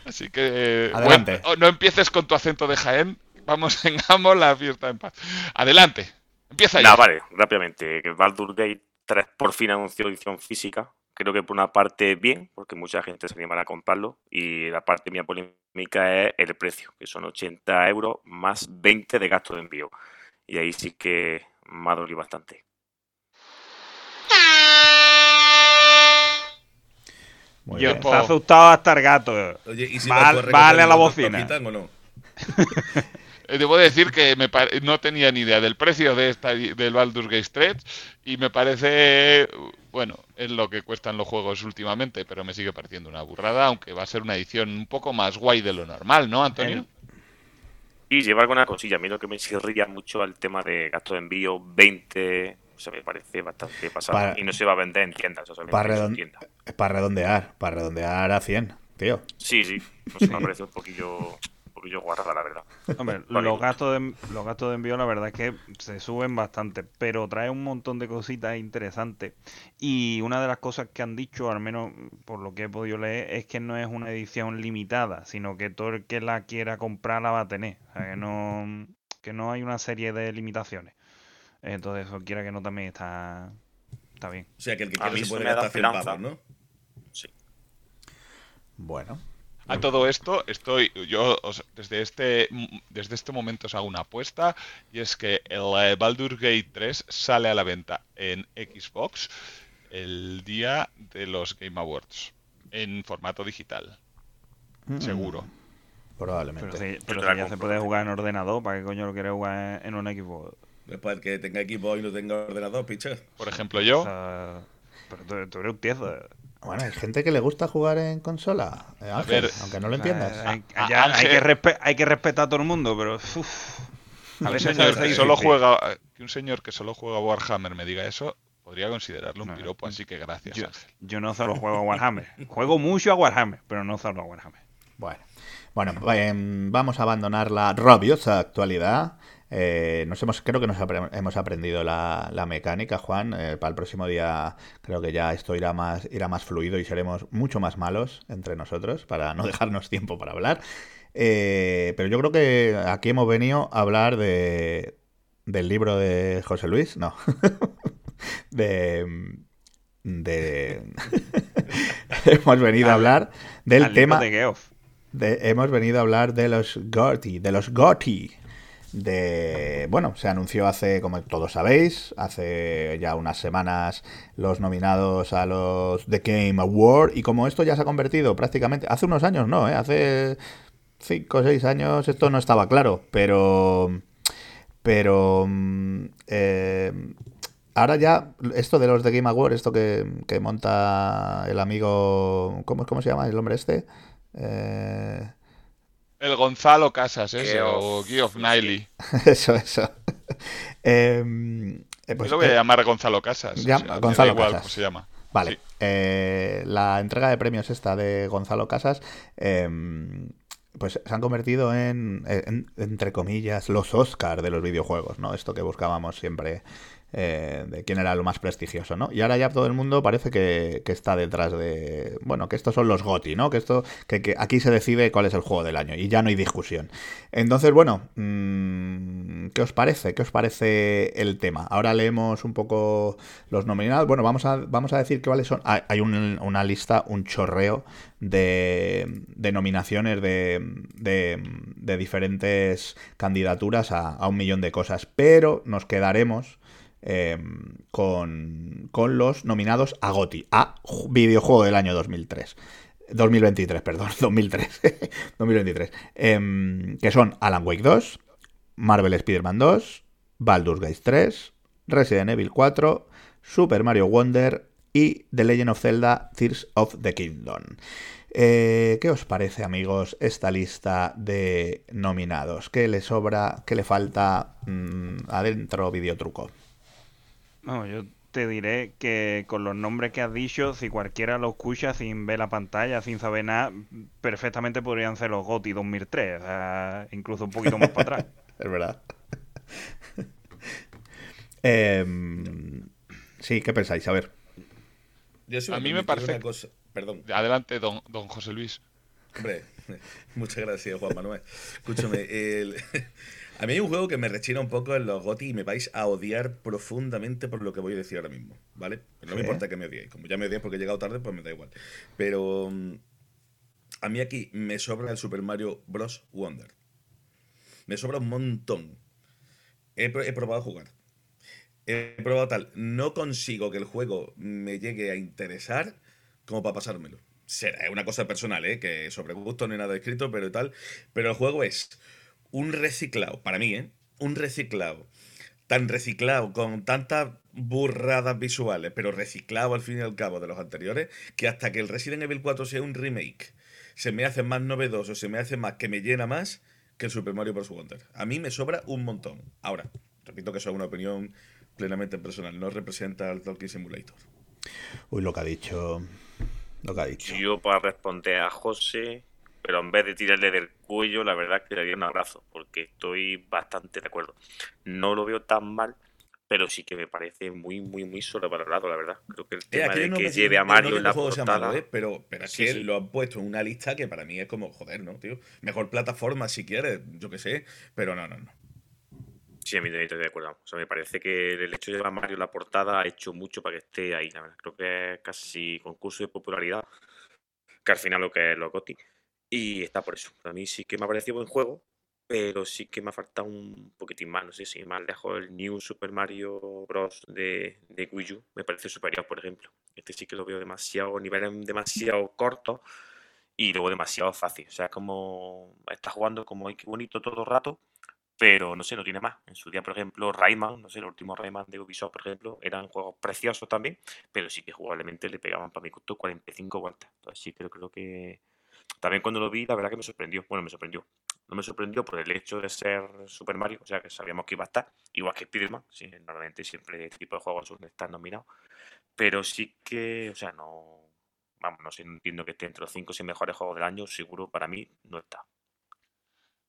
Así que. Adelante. bueno, oh, no empieces con tu acento de Jaén. Vamos, tengamos la fiesta en paz. Adelante. Empieza ya. Nada, vale, rápidamente. Que Baldur Gate 3 por fin anunció edición física. Creo que por una parte bien, porque mucha gente se animará a comprarlo. Y la parte mía polémica es el precio, que son 80 euros más 20 de gasto de envío. Y ahí sí que me ha dolido bastante. Muy Yo, ha asustado hasta el gato. Oye, ¿y si Val- los correos vale a la bocina. quitan o no? Eh, Debo decir que me pare- no tenía ni idea del precio de esta, del Baldur's Gate 3 y me parece, bueno, es lo que cuestan los juegos últimamente, pero me sigue pareciendo una burrada, aunque va a ser una edición un poco más guay de lo normal, ¿no, Antonio? Y lleva alguna cosilla. A mí lo que me chirría mucho al tema de gasto de envío 20. O sea, me parece bastante pasado. Para- y no se va a vender en tiendas. O sea, Para, en redon- tiendas. para redondear, para redondear a 100, tío. Sí, sí. No sé, me parece un poquillo, poquillo guarrada, la verdad. Hombre, los gastos de los gastos de envío la verdad es que se suben bastante, pero trae un montón de cositas interesantes. Y una de las cosas que han dicho, al menos por lo que he podido leer, es que no es una edición limitada, sino que todo el que la quiera comprar la va a tener. O sea, que no, que no hay una serie de limitaciones. Entonces, eso quiera que no también está, está bien. O sea, que el que A quiera se puede gastar 100 esperanza. pavos, ¿no? Bueno. A todo esto, estoy yo os- desde este desde este momento os hago una apuesta y es que el eh, Baldur's Gate 3 sale a la venta en Xbox el día de los Game Awards en formato digital, Mm, seguro. Probablemente. Pero, si, pero ya se puede jugar en ordenador, ¿para qué coño lo quieres jugar en un equipo? Después que tenga equipo y no tenga ordenador, picha. Por ejemplo, O yo sea, pero tú, tú eres un tiezo. Bueno, hay gente que le gusta jugar en consola, eh, Ángel, ver, aunque no lo entiendas. Eh, Hay, ya- que respe- hay que respetar a todo el mundo, pero uf, a un veces señor se que solo juega que un señor que solo juega Warhammer me diga eso, podría considerarlo un No, piropo, así que gracias, Yo, Ángel. yo no solo juego a Warhammer. Juego mucho a Warhammer, pero no solo a Warhammer. Bueno, bueno em, vamos a abandonar la rabiosa actualidad. Eh, nos hemos, creo que nos apre- hemos aprendido la, la mecánica, Juan. Eh, para el próximo día creo que ya esto irá más, irá más fluido y seremos mucho más malos entre nosotros para no dejarnos tiempo para hablar. Eh, pero yo creo que aquí hemos venido a hablar de, del libro de José Luis. No. de... de... hemos venido a hablar del tema... de de- hemos venido a hablar de los GOTY, de los GOTY. De, bueno, se anunció hace, como todos sabéis, hace ya unas semanas los nominados a los The Game Award y como esto ya se ha convertido prácticamente, hace unos años no, ¿eh? hace 5 o 6 años esto no estaba claro, pero, pero mm, eh, ahora ya esto de los The Game Award, esto que, que monta el amigo, ¿cómo, ¿cómo se llama el hombre este? Eh, El Gonzalo Casas, ese, o Geoff sí, Niley. Eso, eso. Em, eh, pues, Yo lo voy a eh, llamar Gonzalo Casas. ya- o sea, me da Gonzalo igual Casas. se llama. Vale. Sí. eh, la entrega de premios esta de Gonzalo Casas, em, pues se han convertido en, en- entre comillas, los Oscar de los videojuegos, ¿no? Esto que buscábamos siempre eh, de quién era lo más prestigioso, ¿no? Y ahora ya todo el mundo parece que, que está detrás de, bueno, que estos son los GOTY, ¿no? Que esto, que, que aquí se decide cuál es el juego del año y ya no hay discusión. Entonces, bueno, mm, ¿qué os parece? ¿Qué os parece el tema? Ahora leemos un poco los nominados. Bueno, vamos a, vamos a decir cuáles son. Hay, hay un- una lista, un chorreo de, de nominaciones de, de- de diferentes candidaturas a un millón de cosas, pero nos quedaremos eh, con, con los nominados a GOTY, a ju- videojuego del año 2003. 2023, perdón, 2003. 2023. Em, que son Alan Wake 2, Marvel Spider-Man 2, Baldur's Gate 3, Resident Evil 4, Super Mario Wonder y The Legend of Zelda Tears of the Kingdom. Eh, ¿Qué os parece, amigos, esta lista de nominados? ¿Qué le sobra? ¿Qué le falta mm, adentro videotruco? No, yo te diré que con los nombres que has dicho, si cualquiera lo escucha sin ver la pantalla, sin saber nada, perfectamente podrían ser los GOTY 2003, o sea, incluso un poquito más para atrás. Es verdad. Em, sí, ¿qué pensáis? A ver. Yo A mí me parece una cosa. Perdón. Adelante, don, don José Luis. Hombre, muchas gracias, Juan Manuel. Escúchame, el- a mí hay un juego que me rechina un poco en los GOTY y me vais a odiar profundamente por lo que voy a decir ahora mismo, ¿vale? No Sí. me importa que me odiéis. Como ya me odiáis porque he llegado tarde, pues me da igual. Pero mm, a mí aquí me sobra el Super Mario Bros. Wonder. Me sobra un montón. He, he probado a jugar. He probado tal. No consigo que el juego me llegue a interesar como para pasármelo. Será es una cosa personal, ¿eh? Que sobre gusto no hay nada escrito, pero tal. Pero el juego es un reciclado, para mí, ¿eh? Un reciclado. Tan reciclado, con tantas burradas visuales, pero reciclado al fin y al cabo de los anteriores, que hasta que el Resident Evil 4 sea un remake, se me hace más novedoso, se me hace más, que me llena más que el Super Mario Bros. Wonder. A mí me sobra un montón. Ahora, repito que eso es una opinión plenamente personal, no representa al Talking Simulator. Uy, lo que ha dicho. Lo que ha dicho. Yo para responder a José, pero en vez de tirarle del cuello, la verdad es que le daría un abrazo, porque estoy bastante de acuerdo. No lo veo tan mal, pero sí que me parece muy, muy, muy sobrevalorado, la verdad. Creo que el Eh, tema de no que lleve a Mario en la portada... malo, ¿eh? pero, pero es Sí, que sí. lo han puesto en una lista que para mí es como, joder, ¿no, tío? Mejor plataforma si quieres, yo qué sé, pero no, no, no. Sí, a mí también estoy de acuerdo. O sea, me parece que el hecho de llevar a Mario en la portada ha hecho mucho para que esté ahí, la verdad. Creo que es casi concurso de popularidad, que al final lo que es lo GOTY. Y está por eso. A mí sí que me ha parecido buen juego, pero sí que me ha faltado un poquitín más. No sé si más lejos el New Super Mario Bros. de, de Wii U me parece superior, por ejemplo. Este sí que lo veo demasiado, niveles demasiado cortos y luego demasiado fácil. O sea, es como está jugando como ay, qué bonito todo el rato, pero no sé, no tiene más. En su día, por ejemplo, Rayman, no sé, el último Rayman de Ubisoft, por ejemplo, eran juegos preciosos también, pero sí que jugablemente le pegaban para mi gusto 45 vueltas. Entonces sí creo, creo que también cuando lo vi, la verdad que me sorprendió. Bueno, me sorprendió. No me sorprendió por el hecho de ser Super Mario, o sea que sabíamos que iba a estar, igual que Spider-Man, sí, normalmente siempre este tipo de juegos estar nominados. Pero sí que, o sea, no. Vamos, no sé, entiendo que esté entre los 5 o 6 mejores juegos del año, seguro para mí no está.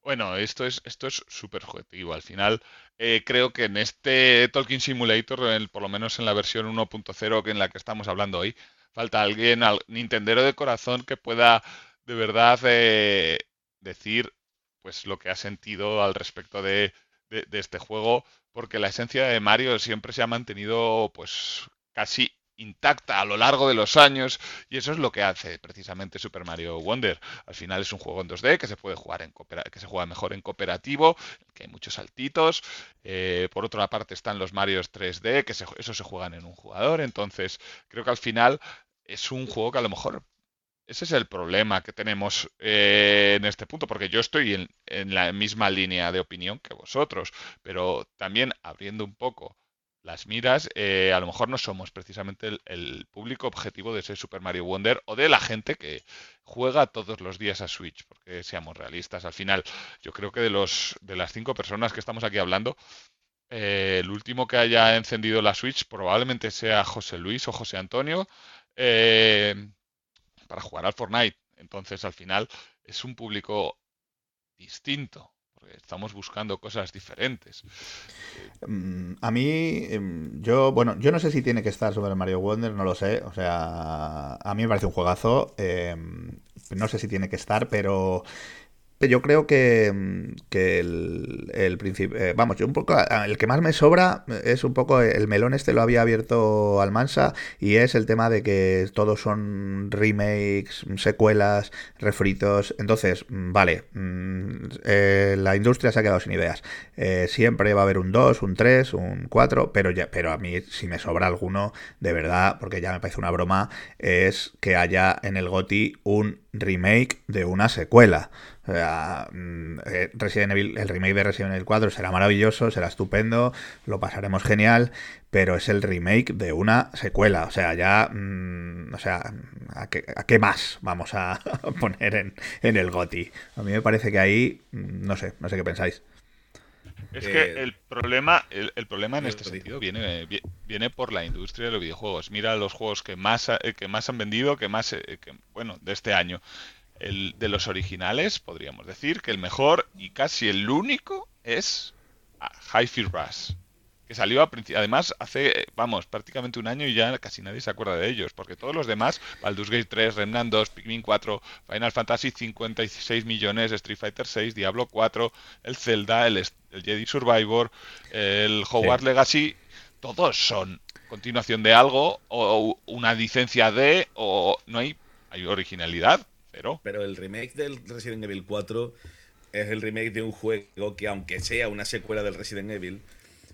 Bueno, esto es esto es súper subjetivo. Al final, eh, creo que en este Talking Simulator, por lo menos en la versión 1.0 que en la que estamos hablando hoy, falta alguien, al Nintendero de corazón, que pueda de verdad eh, decir pues lo que ha sentido al respecto de, de- este juego, porque la esencia de Mario siempre se ha mantenido pues casi intacta a lo largo de los años y eso es lo que hace precisamente Super Mario Wonder. Al final es un juego en 2D que se puede jugar en que se juega mejor en cooperativo, que hay muchos saltitos. Eh, por otra parte están los Marios 3D que se, eso se juegan en un jugador. Entonces creo que al final es un juego que a lo mejor ese es el problema que tenemos eh, en este punto, porque yo estoy en, en la misma línea de opinión que vosotros, pero también abriendo un poco las miras, eh, a lo mejor no somos precisamente el, público objetivo de ese Super Mario Wonder o de la gente que juega todos los días a Switch, porque seamos realistas, al final yo creo que de los de las cinco personas que estamos aquí hablando, eh, el último que haya encendido la Switch probablemente sea José Luis o José Antonio. eh, para jugar al Fortnite. Entonces, al final, es un público distinto, porque estamos buscando cosas diferentes. Mm, A mí, em, yo, bueno, yo no sé si tiene que estar sobre Mario Wonder, no lo sé. O sea, a mí me parece un juegazo. em, no sé si tiene que estar, pero yo creo que, mm, que el, el principio, eh, vamos, yo un poco, el que más me sobra es un poco el melón este lo había abierto Almansa y es el tema de que todos son remakes, secuelas, refritos. Entonces, mm, vale, mm, eh, la industria se ha quedado sin ideas. Eh, siempre va a haber un 2, un 3, un 4, pero pero a mí si me sobra alguno, de verdad, porque ya me parece una broma, es que haya en el GOTY un remake de una secuela. O sea, mm, eh, Resident Evil, el remake de Resident Evil 4 será maravilloso, será estupendo, lo pasaremos genial, pero es el remake de una secuela. O sea, ya, mm, o sea, ¿a qué, a qué más vamos a poner en, en el GOTY? A mí me parece que ahí, mm, no sé, no sé qué pensáis. Es Eh, que el problema, el, el problema en este sentido viene, vi- viene por la industria de los videojuegos. Mira los juegos que más, ha- eh, que más han vendido, que más, eh, que, bueno, de este año. El, de los originales, podríamos decir que el mejor y casi el único es ah, Hi-Fi Rush. Que salió a además hace, vamos, prácticamente un año y ya casi nadie se acuerda de ellos. Porque todos los demás, Baldur's Gate 3, Remnant 2, Pikmin 4, Final Fantasy 56 millones, Street Fighter 6, Diablo 4, el Zelda, el, el Jedi Survivor, el Hogwarts Legacy, todos son continuación de algo o o una licencia de o no hay hay originalidad, pero el remake del Resident Evil 4 es el remake de un juego que, aunque sea una secuela del Resident Evil,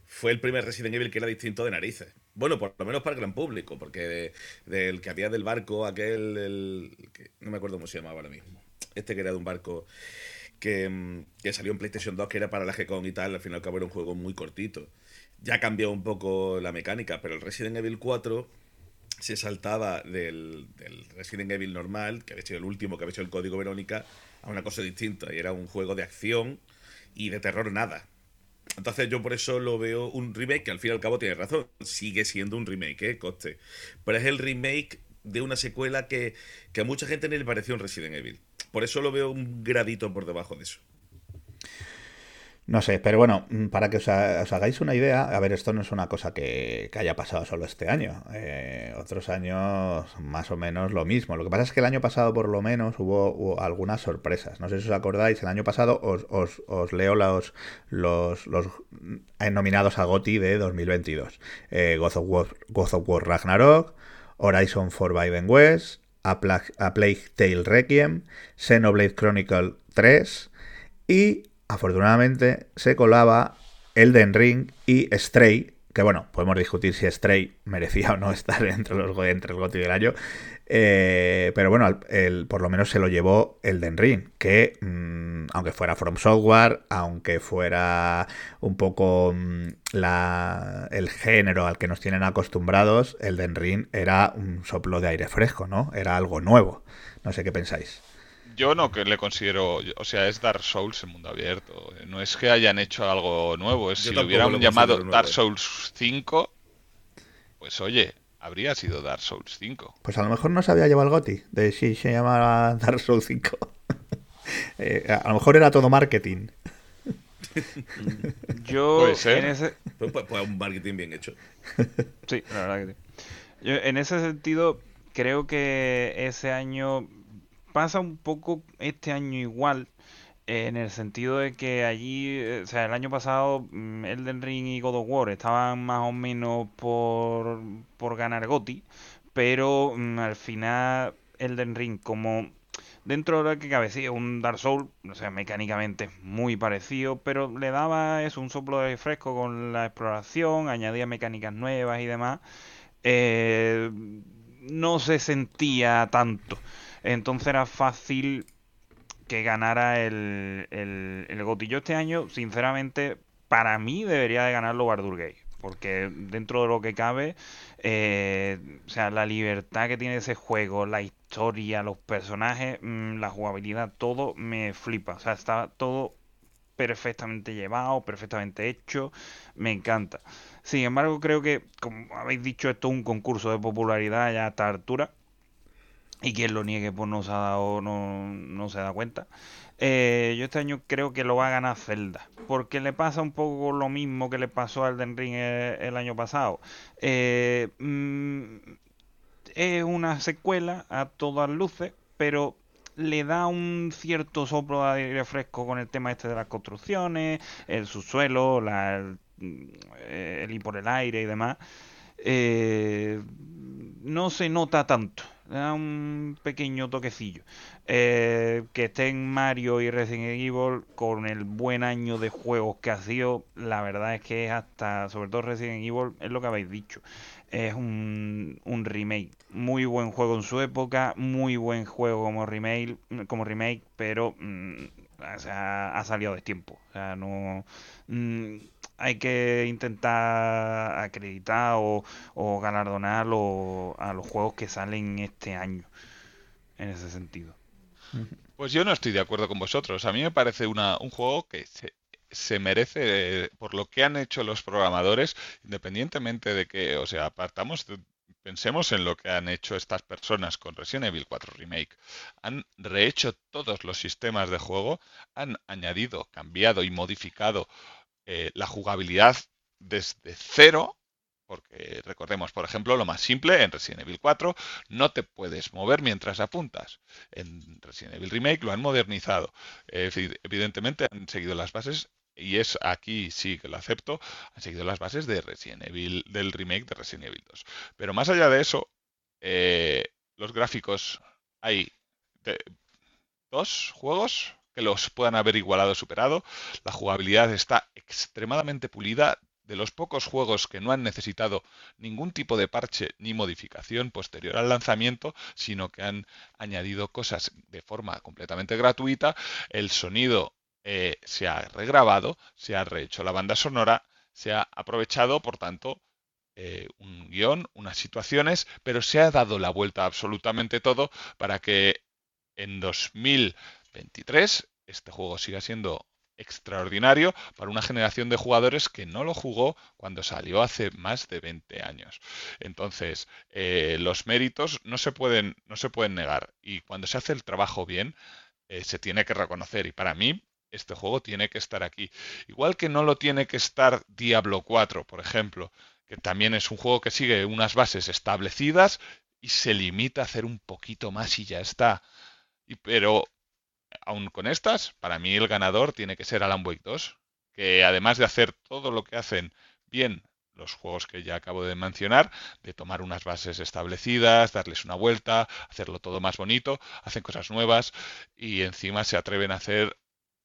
fue el primer Resident Evil que era distinto de narices. Bueno, por lo menos para el gran público, porque de- del que había del barco, aquel, el, no me acuerdo cómo se llamaba ahora mismo. Este que era de un barco que, mm, que salió en PlayStation 2, que era para la G-Con y tal, al final al cabo era un juego muy cortito. Ya cambió un poco la mecánica, pero el Resident Evil 4 se saltaba del, Resident Evil normal, que había sido el último, que había sido el código Verónica, a una cosa distinta. Y era un juego de acción y de terror nada. Entonces yo por eso lo veo un remake, que al fin y al cabo tiene razón. Sigue siendo un remake, ¿eh? Coste. Pero es el remake de una secuela que, que a mucha gente no le pareció un Resident Evil. Por eso lo veo un gradito por debajo de eso. No sé, pero bueno, mm, para que os, ha- os hagáis una idea, a ver, esto no es una cosa que, que haya pasado solo este año. Eh, otros años más o menos lo mismo. Lo que pasa es que el año pasado por lo menos hubo, algunas sorpresas. No sé si os acordáis, el año pasado os, os- os leo los, los, los nominados a GOTY de 2022. Eh, of War Ragnarok, Horizon Forbidden West, A, Pla- A Plague Tale Requiem, Xenoblade Chronicle 3 y afortunadamente se colaba Elden Ring y Stray, que bueno, podemos discutir si Stray merecía o no estar entre los entre el del año, eh, pero bueno, el- por lo menos se lo llevó Elden Ring, que mm, aunque fuera From Software, aunque fuera un poco mm, la, el género al que nos tienen acostumbrados, Elden Ring era un soplo de aire fresco, ¿no? Era algo nuevo. No sé qué pensáis. Yo no que le considero, o sea, es Dark Souls en mundo abierto. No es que hayan hecho algo nuevo, es Yo si lo hubieran lo llamado Dark eh. Souls 5, pues oye, habría sido Dark Souls 5. Pues a lo mejor no se había llevado el GOTY, de si se llamaba Dark Souls 5. Eh, a lo mejor era todo marketing. Yo Puede ser. en ese, Pues, pues, pues un marketing bien hecho. Sí, la verdad que sí. Yo, en ese sentido, creo que ese año pasa un poco este año igual. En el sentido de que allí, eh, o sea, el año pasado mm, Elden Ring y God of War estaban más o menos por, por ganar GOTY, pero mm, al final Elden Ring como dentro de lo que cabe, un Dark Souls, o sea, mecánicamente muy parecido, pero le daba eso, un soplo de fresco con la exploración, añadía mecánicas nuevas y demás. Eh, no se sentía tanto. Entonces era fácil que ganara el, el, el GOTY. Yo este año, sinceramente, para mí debería de ganarlo Bardur Gate. Porque dentro de lo que cabe, eh, o sea, la libertad que tiene ese juego, la historia, los personajes, mm, la jugabilidad, todo me flipa. O sea, está todo perfectamente llevado, perfectamente hecho. Me encanta. Sin embargo, creo que, como habéis dicho, esto es un concurso de popularidad ya a esta altura. Y quien lo niegue, pues no se ha dado, no, no se da cuenta. Eh, yo este año creo que lo va a ganar Zelda. Porque le pasa un poco lo mismo que le pasó al Den Ring el, el año pasado. Eh, mm, es una secuela a todas luces, pero le da un cierto soplo de aire fresco con el tema este de las construcciones, el subsuelo, el, el ir por el aire y demás. Eh, no se nota tanto. Da un pequeño toquecillo. Eh, que estén Mario y Resident Evil con el buen año de juegos que ha sido, la verdad es que es hasta, sobre todo Resident Evil, es lo que habéis dicho. Es un, un remake. Muy buen juego en su época, muy buen juego como remake, como remake pero mm, ha salido de tiempo. O sea, no. mm, hay que intentar acreditar o, o galardonar lo- a los juegos que salen este año. En ese sentido. Pues yo no estoy de acuerdo con vosotros. A mí me parece una, un juego que se, merece, por lo que han hecho los programadores, independientemente de que, o sea, apartamos, pensemos en lo que han hecho estas personas con Resident Evil 4 Remake. Han rehecho todos los sistemas de juego, han añadido, cambiado y modificado eh, la jugabilidad desde cero. Porque recordemos, por ejemplo, lo más simple, en Resident Evil 4 no te puedes mover mientras apuntas. En Resident Evil Remake lo han modernizado. Evi- evidentemente han seguido las bases, y es aquí sí que lo acepto, han seguido las bases de Resident Evil, del remake de Resident Evil 2. Pero más allá de eso, eh, los gráficos hay dos juegos que los puedan haber igualado o superado. La jugabilidad está extremadamente pulida. De los pocos juegos que no han necesitado ningún tipo de parche ni modificación posterior al lanzamiento, sino que han añadido cosas de forma completamente gratuita. El sonido eh, se ha regrabado, se ha rehecho la banda sonora, se ha aprovechado, por tanto, eh, un guion, unas situaciones, pero se ha dado la vuelta absolutamente todo para que en 2023 este juego siga siendo extraordinario para una generación de jugadores que no lo jugó cuando salió hace más de 20 años. Entonces, eh, los méritos no se pueden, no se pueden negar y cuando se hace el trabajo bien, eh, se tiene que reconocer y para mí este juego tiene que estar aquí. Igual que no lo tiene que estar Diablo 4, por ejemplo, que también es un juego que sigue unas bases establecidas y se limita a hacer un poquito más y ya está. Pero aún con estas, para mí el ganador tiene que ser Alan Wake 2, que además de hacer todo lo que hacen bien los juegos que ya acabo de mencionar, de tomar unas bases establecidas, darles una vuelta, hacerlo todo más bonito, hacen cosas nuevas y encima se atreven a hacer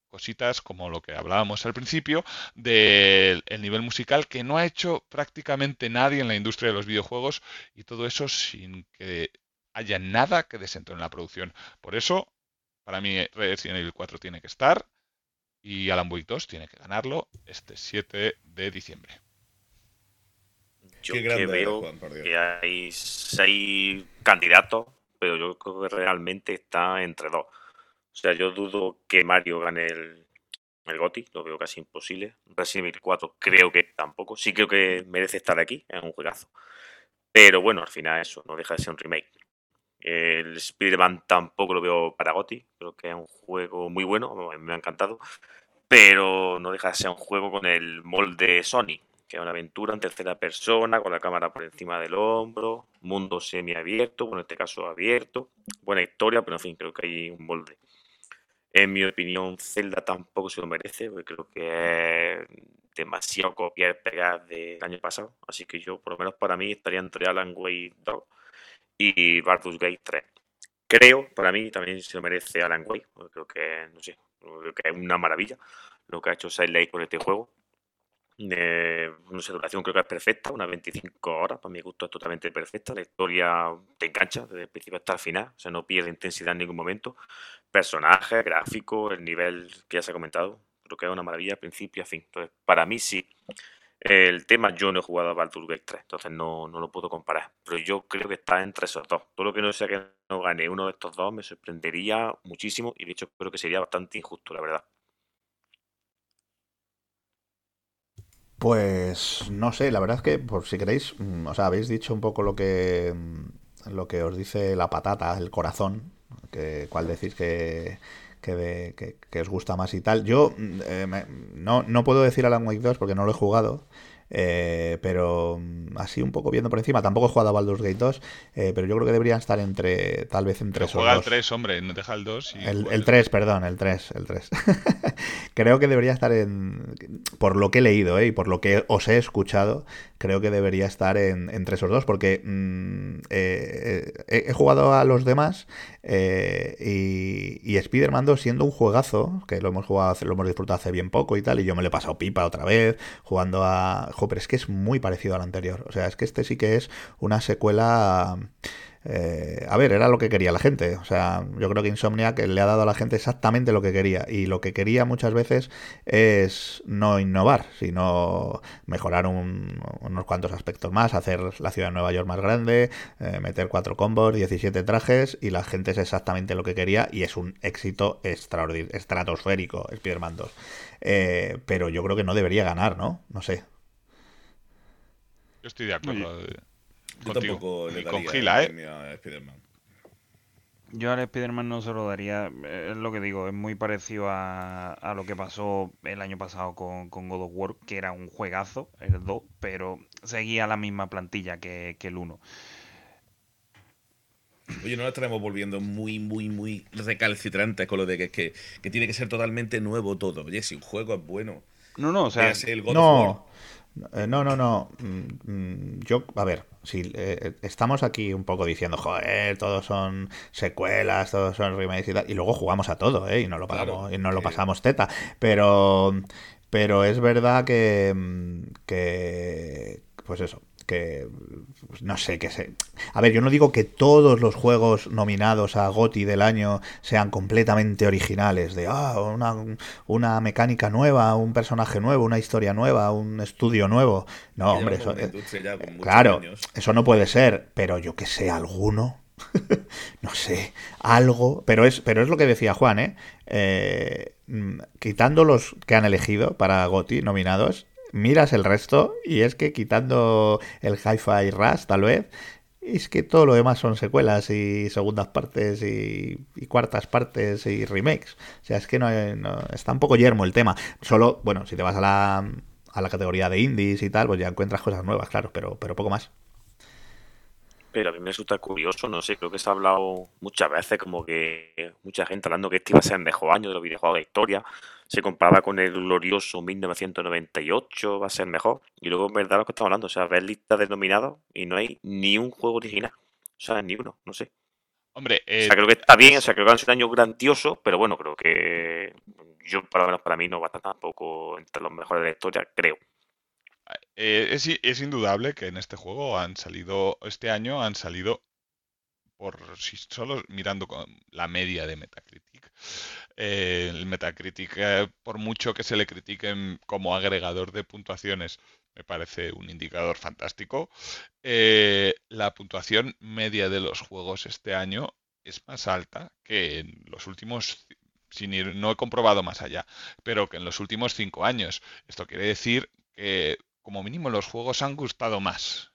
cositas como lo que hablábamos al principio del el nivel musical que no ha hecho prácticamente nadie en la industria de los videojuegos y todo eso sin que haya nada que desentone en la producción. Por eso, para mí Resident Evil 4 tiene que estar y Alan Wake 2 tiene que ganarlo este 7 de diciembre. Yo Qué que veo Juan, que hay seis candidatos, pero yo creo que realmente está entre dos. O sea, yo dudo que Mario gane el, el GOTY, lo veo casi imposible. Resident Evil 4 creo que tampoco. Sí creo que merece estar aquí, es un juegazo. Pero bueno, al final eso, no deja de ser un remake. El Spider-Man tampoco lo veo para GOTY, creo que es un juego muy bueno, me ha encantado. Pero no deja de ser un juego con el molde Sony, que es una aventura en tercera persona, con la cámara por encima del hombro, mundo semiabierto, bueno, en este caso abierto, buena historia, pero en fin, creo que hay un molde. En mi opinión, Zelda tampoco se lo merece, porque creo que es demasiado copiar y pegar del año pasado. Así que yo, por lo menos para mí, estaría entre Alan Wake 2 y Baldur's Gate 3. Creo, para mí, también se lo merece Alan Wake, creo que, no sé, creo que es una maravilla lo que ha hecho Silent con este juego. Eh, no sé, duración creo que es perfecta, unas 25 horas, para mi gusto es totalmente perfecta. La historia te engancha desde el principio hasta el final, o sea, no pierde intensidad en ningún momento. Personajes, gráfico, el nivel que ya se ha comentado, creo que es una maravilla, principio a fin. Entonces, para mí sí. El tema, yo no he jugado a Baldur's Gate 3, entonces no, no lo puedo comparar. Pero yo creo que está entre esos dos. Todo lo que no sea que no gane uno de estos dos me sorprendería muchísimo y de hecho creo que sería bastante injusto, la verdad. Pues no sé, la verdad es que por si queréis, mm, o sea, habéis dicho un poco lo que mm, lo que os dice la patata, el corazón, que cuál decís que que, de- que- que os gusta más y tal. Yo mm, eh, me- no, no puedo decir Alan Wake 2 porque no lo he jugado, eh, pero mm, así un poco viendo por encima, tampoco he jugado a Baldur's Gate 2, eh, pero yo creo que deberían estar entre, tal vez entre esos juega al dos. 3, hombre, no deja el 2 y El, el 3, perdón, el 3, el 3. creo que debería estar en... Por lo que he leído ¿eh? y por lo que os he escuchado, creo que debería estar en, entre esos dos, porque mm, he, jugado a los demás eh, y, y Spider-Man 2 siendo un juegazo, que lo hemos jugado, lo hemos disfrutado hace bien poco y tal, y yo me lo he pasado pipa otra vez, jugando a... Pero es que es muy parecido al anterior. O sea, es que este sí que es una secuela... Eh, a ver, era lo que quería la gente. O sea, yo creo que Insomniac le ha dado a la gente exactamente lo que quería. Y lo que quería muchas veces es no innovar, sino mejorar un- unos cuantos aspectos más, hacer la ciudad de Nueva York más grande, eh, meter cuatro combos, 17 trajes, y la gente es exactamente lo que quería. Y es un éxito estratosférico, Spider-Man 2. Eh, pero yo creo que no debería ganar, ¿no? No sé. Yo estoy de acuerdo eh, Yo contigo. tampoco le daría Gila, ¿eh? a Spider-Man. Yo al Spider-Man no se lo daría, eh, es lo que digo, es muy parecido a, a lo que pasó el año pasado con, con God of War, que era un juegazo, el 2, pero seguía la misma plantilla que, que el 1. Oye, no nos estaremos volviendo muy, muy, muy recalcitrantes con lo de que, que, que tiene que ser totalmente nuevo todo. Oye, si un juego es bueno, No, no, o sea, el God of War. No, no, no, no. Mm, mm, Yo, a ver, si eh, estamos aquí un poco diciendo, joder, todos son secuelas, todos son remakes y tal, y luego jugamos a todo, ¿eh? Y no lo Claro, pasamos, y no lo pasamos teta. Pero, pero es verdad que, que, pues eso, que pues no sé qué sé. A ver, yo no digo que todos los juegos nominados a GOTY del año sean completamente originales, de ah, una, una mecánica nueva, un personaje nuevo, una historia nueva, un estudio nuevo. No, Que hombre, eso, eh, claro, años. eso no puede ser, pero yo que sé, alguno, no sé, algo, pero es, pero es lo que decía Juan, ¿eh? Eh, mm, quitando los que han elegido para GOTY nominados, miras el resto y es que quitando el Hi-Fi Rush, tal vez, es que todo lo demás son secuelas y segundas partes y, cuartas partes y remakes. O sea, es que no, está un poco yermo el tema. Solo, bueno, si te vas a la, a la categoría de indies y tal, pues ya encuentras cosas nuevas, claro, pero, pero poco más. Pero a mí me resulta curioso, no sé, creo que se ha hablado muchas veces como que mucha gente hablando que este iba a ser el mejor año de los videojuegos de historia, se comparaba con el glorioso 1998, va a ser mejor, y luego en verdad lo que estamos hablando, o sea, ves listas de nominados y no hay ni un juego original, o sea, ni uno, no sé. Hombre, O eh, sea, creo que está bien, o sea, creo que ha sido un año grandioso, pero bueno, creo que yo, por lo menos para mí, no va a estar tampoco entre los mejores de la historia, creo. eh, es, es indudable que en este juego han salido, este año han salido, por si solo mirando con la media de Metacritic, eh, el Metacritic, eh, por mucho que se le critiquen como agregador de puntuaciones, me parece un indicador fantástico. eh, la puntuación media de los juegos este año es más alta que en los últimos, sin ir, no he comprobado más allá, pero que en los últimos cinco años. Esto quiere decir que como mínimo los juegos han gustado más.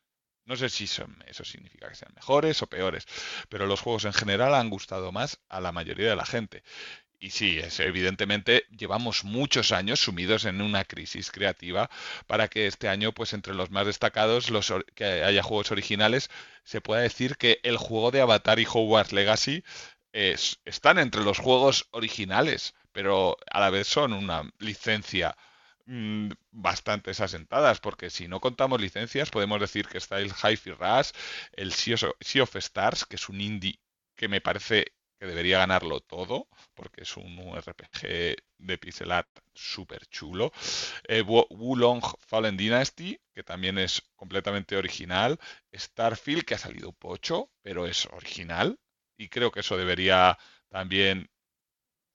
No sé si son, eso significa que sean mejores o peores, pero los juegos en general han gustado más a la mayoría de la gente. Y sí, es, evidentemente llevamos muchos años sumidos en una crisis creativa para que este año, pues entre los más destacados, los que haya juegos originales, se pueda decir que el juego de Avatar y Hogwarts Legacy es- están entre los juegos originales, pero a la vez son una licencia mm, bastante asentadas, porque si no contamos licencias, podemos decir que está el Hi-Fi Rush, el Sea of Stars, que es un indie que me parece que debería ganarlo todo, porque es un RPG de pixel art súper chulo. Eh, Wulong Fallen Dynasty, que también es completamente original. Starfield, que ha salido pocho, pero es original. Y creo que eso debería también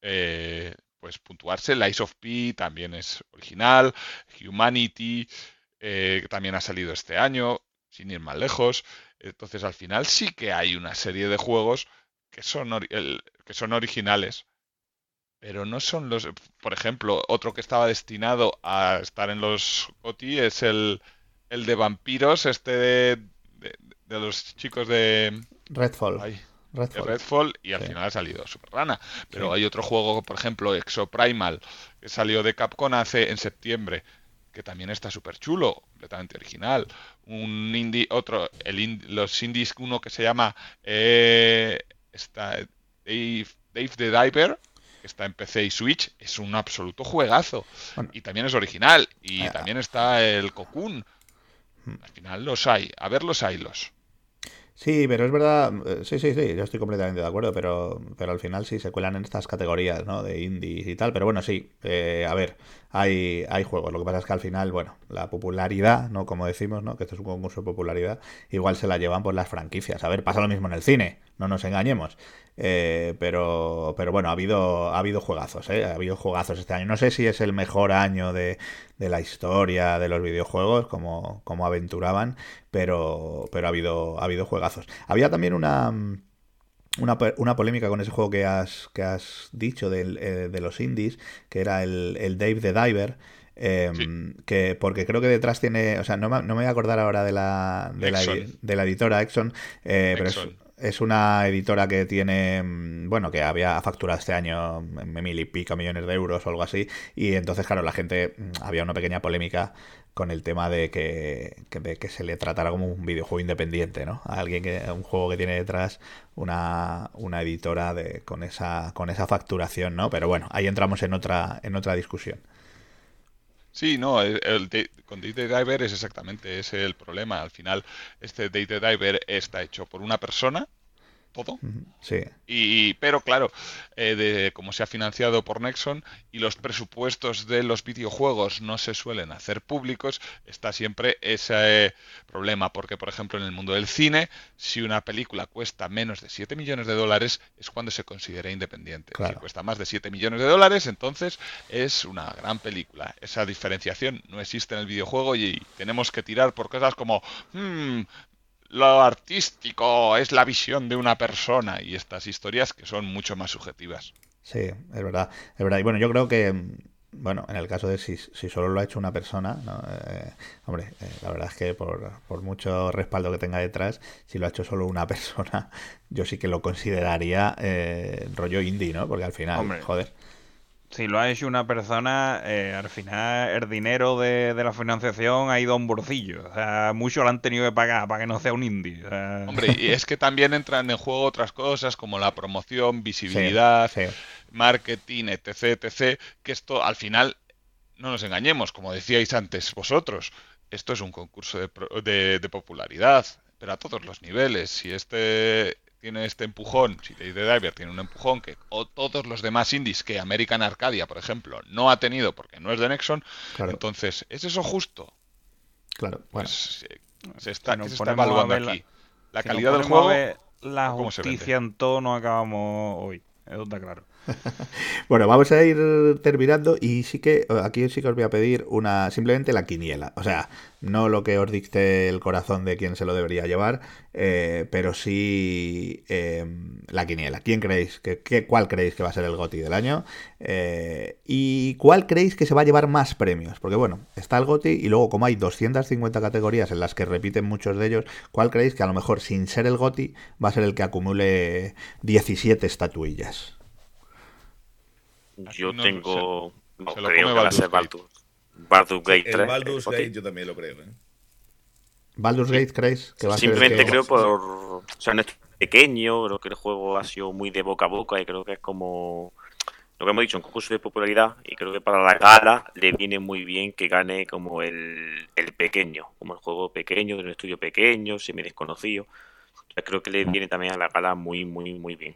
eh, pues puntuarse. Lies of P también es original. Humanity eh, también ha salido este año, sin ir más lejos. Entonces al final sí que hay una serie de juegos que son, el- que son originales, pero no son los... Por ejemplo, otro que estaba destinado a estar en los GOTY es el, el de vampiros, este de, de- de los chicos de... Redfall. ay, de Redfall. Y al Sí. final ha salido super rana. Pero Sí. hay otro juego, por ejemplo, Exoprimal, que salió de Capcom hace en septiembre, que también está súper chulo, completamente original. Un indie, otro, el los indies, uno que se llama eh, está Dave, Dave the Diver, que está en PC y Switch, es un absoluto juegazo. Bueno. Y también es original. Y Ah. también está el Cocoon. Al final los hay. A ver los haylos. Sí, pero es verdad, eh, sí, sí, sí, yo estoy completamente de acuerdo, pero, pero al final sí se cuelan en estas categorías, ¿no? De indies y tal, pero bueno, sí, eh, a ver, hay, hay juegos, lo que pasa es que al final, bueno, la popularidad, ¿no? Como decimos, ¿no? Que esto es un concurso de popularidad, igual se la llevan por las franquicias. A ver, pasa lo mismo en el cine, no nos engañemos. Eh, pero, pero bueno, ha habido, ha habido juegazos, ¿eh? Ha habido juegazos este año. No sé si es el mejor año de, de la historia de los videojuegos, como, como aventuraban, pero, pero ha habido, ha habido juegazos. Había también una, una, una polémica con ese juego que has, que has dicho del, eh, de los indies, que era el, el Dave the Diver. eh, Sí. que porque creo que detrás tiene, o sea, no me, no me voy a acordar ahora de la, de la, de la editora Exxon, eh, pero es, Exxon. Es una editora que tiene, mm, bueno, que había facturado este año mm, mil y pico millones de euros o algo así, y entonces, claro, la gente, mm, había una pequeña polémica con el tema de que, que- de que se le tratara como un videojuego independiente, ¿no? A alguien que, un juego que tiene detrás una, una editora de, con esa, con esa facturación, ¿no? Pero bueno, ahí entramos en otra, en otra discusión. Sí, no, el, el con Date Diver es exactamente ese el problema. Al final, este Date Diver está hecho por una persona, todo, Sí. y, pero claro, eh, de, como se ha financiado por Nexon y los presupuestos de los videojuegos no se suelen hacer públicos, está siempre ese eh, problema. Porque, por ejemplo, en el mundo del cine, si una película cuesta menos de 7 millones de dólares, es cuando se considera independiente. Claro. Si cuesta más de 7 millones de dólares, entonces es una gran película. Esa diferenciación no existe en el videojuego y tenemos que tirar por cosas como... "Hmm, lo artístico es la visión de una persona y estas historias que son mucho más subjetivas. Sí, es verdad, es verdad. Y bueno, yo creo que, bueno, en el caso de si, si solo lo ha hecho una persona, ¿no? Eh, hombre, eh, la verdad es que por, por mucho respaldo que tenga detrás, si lo ha hecho solo una persona, yo sí que lo consideraría eh, rollo indie, ¿no? Porque al final, Hombre. joder, Si lo ha hecho una persona, eh, al final el dinero de, de la financiación ha ido a un bolsillo. O sea, mucho lo han tenido que pagar para que no sea un indie. O sea, Hombre, y es que también entran en juego otras cosas como la promoción, visibilidad, sí, marketing, etc, etc, que esto al final, no nos engañemos, como decíais antes vosotros, esto es un concurso de, de- de popularidad, pero a todos los niveles. Si este tiene este empujón, si Dave the Diver tiene un empujón que o todos los demás indies que American Arcadia, por ejemplo, no ha tenido porque no es de Nexon, claro, entonces, ¿es eso justo? claro. Bueno, Pues se está, si nos ¿qué se está ponemos a evaluando la- aquí? La si calidad del juego, la justicia en todo no acabamos hoy. Eso está claro. Bueno, vamos a ir terminando y sí que aquí sí que os voy a pedir una simplemente la quiniela, o sea, no lo que os dicte el corazón de quién se lo debería llevar, eh, pero sí eh, la quiniela. ¿Quién creéis? Que, que- ¿Cuál creéis que va a ser el GOTI del año? Eh, ¿Y cuál creéis que se va a llevar más premios? Porque bueno, está el GOTI y luego como hay 250 categorías en las que repiten muchos de ellos, ¿cuál creéis que a lo mejor sin ser el GOTI va a ser el que acumule 17 estatuillas? Yo no, tengo. No, se lo creo que va a ser Baldur's Baldur. Baldur's Gate 3. El Baldur's Gate yo también lo creo. ¿eh? Baldur's Gate creéis que va a ser Simplemente que- creo por. O sea, honest- pequeño, creo que el juego ha sido muy de boca a boca y creo que es como lo que hemos dicho, un concurso de popularidad y creo que para la gala le viene muy bien que gane como el, el pequeño, como el juego pequeño, de un estudio pequeño, semi desconocido. Creo que le viene también a la gala muy, muy, muy bien.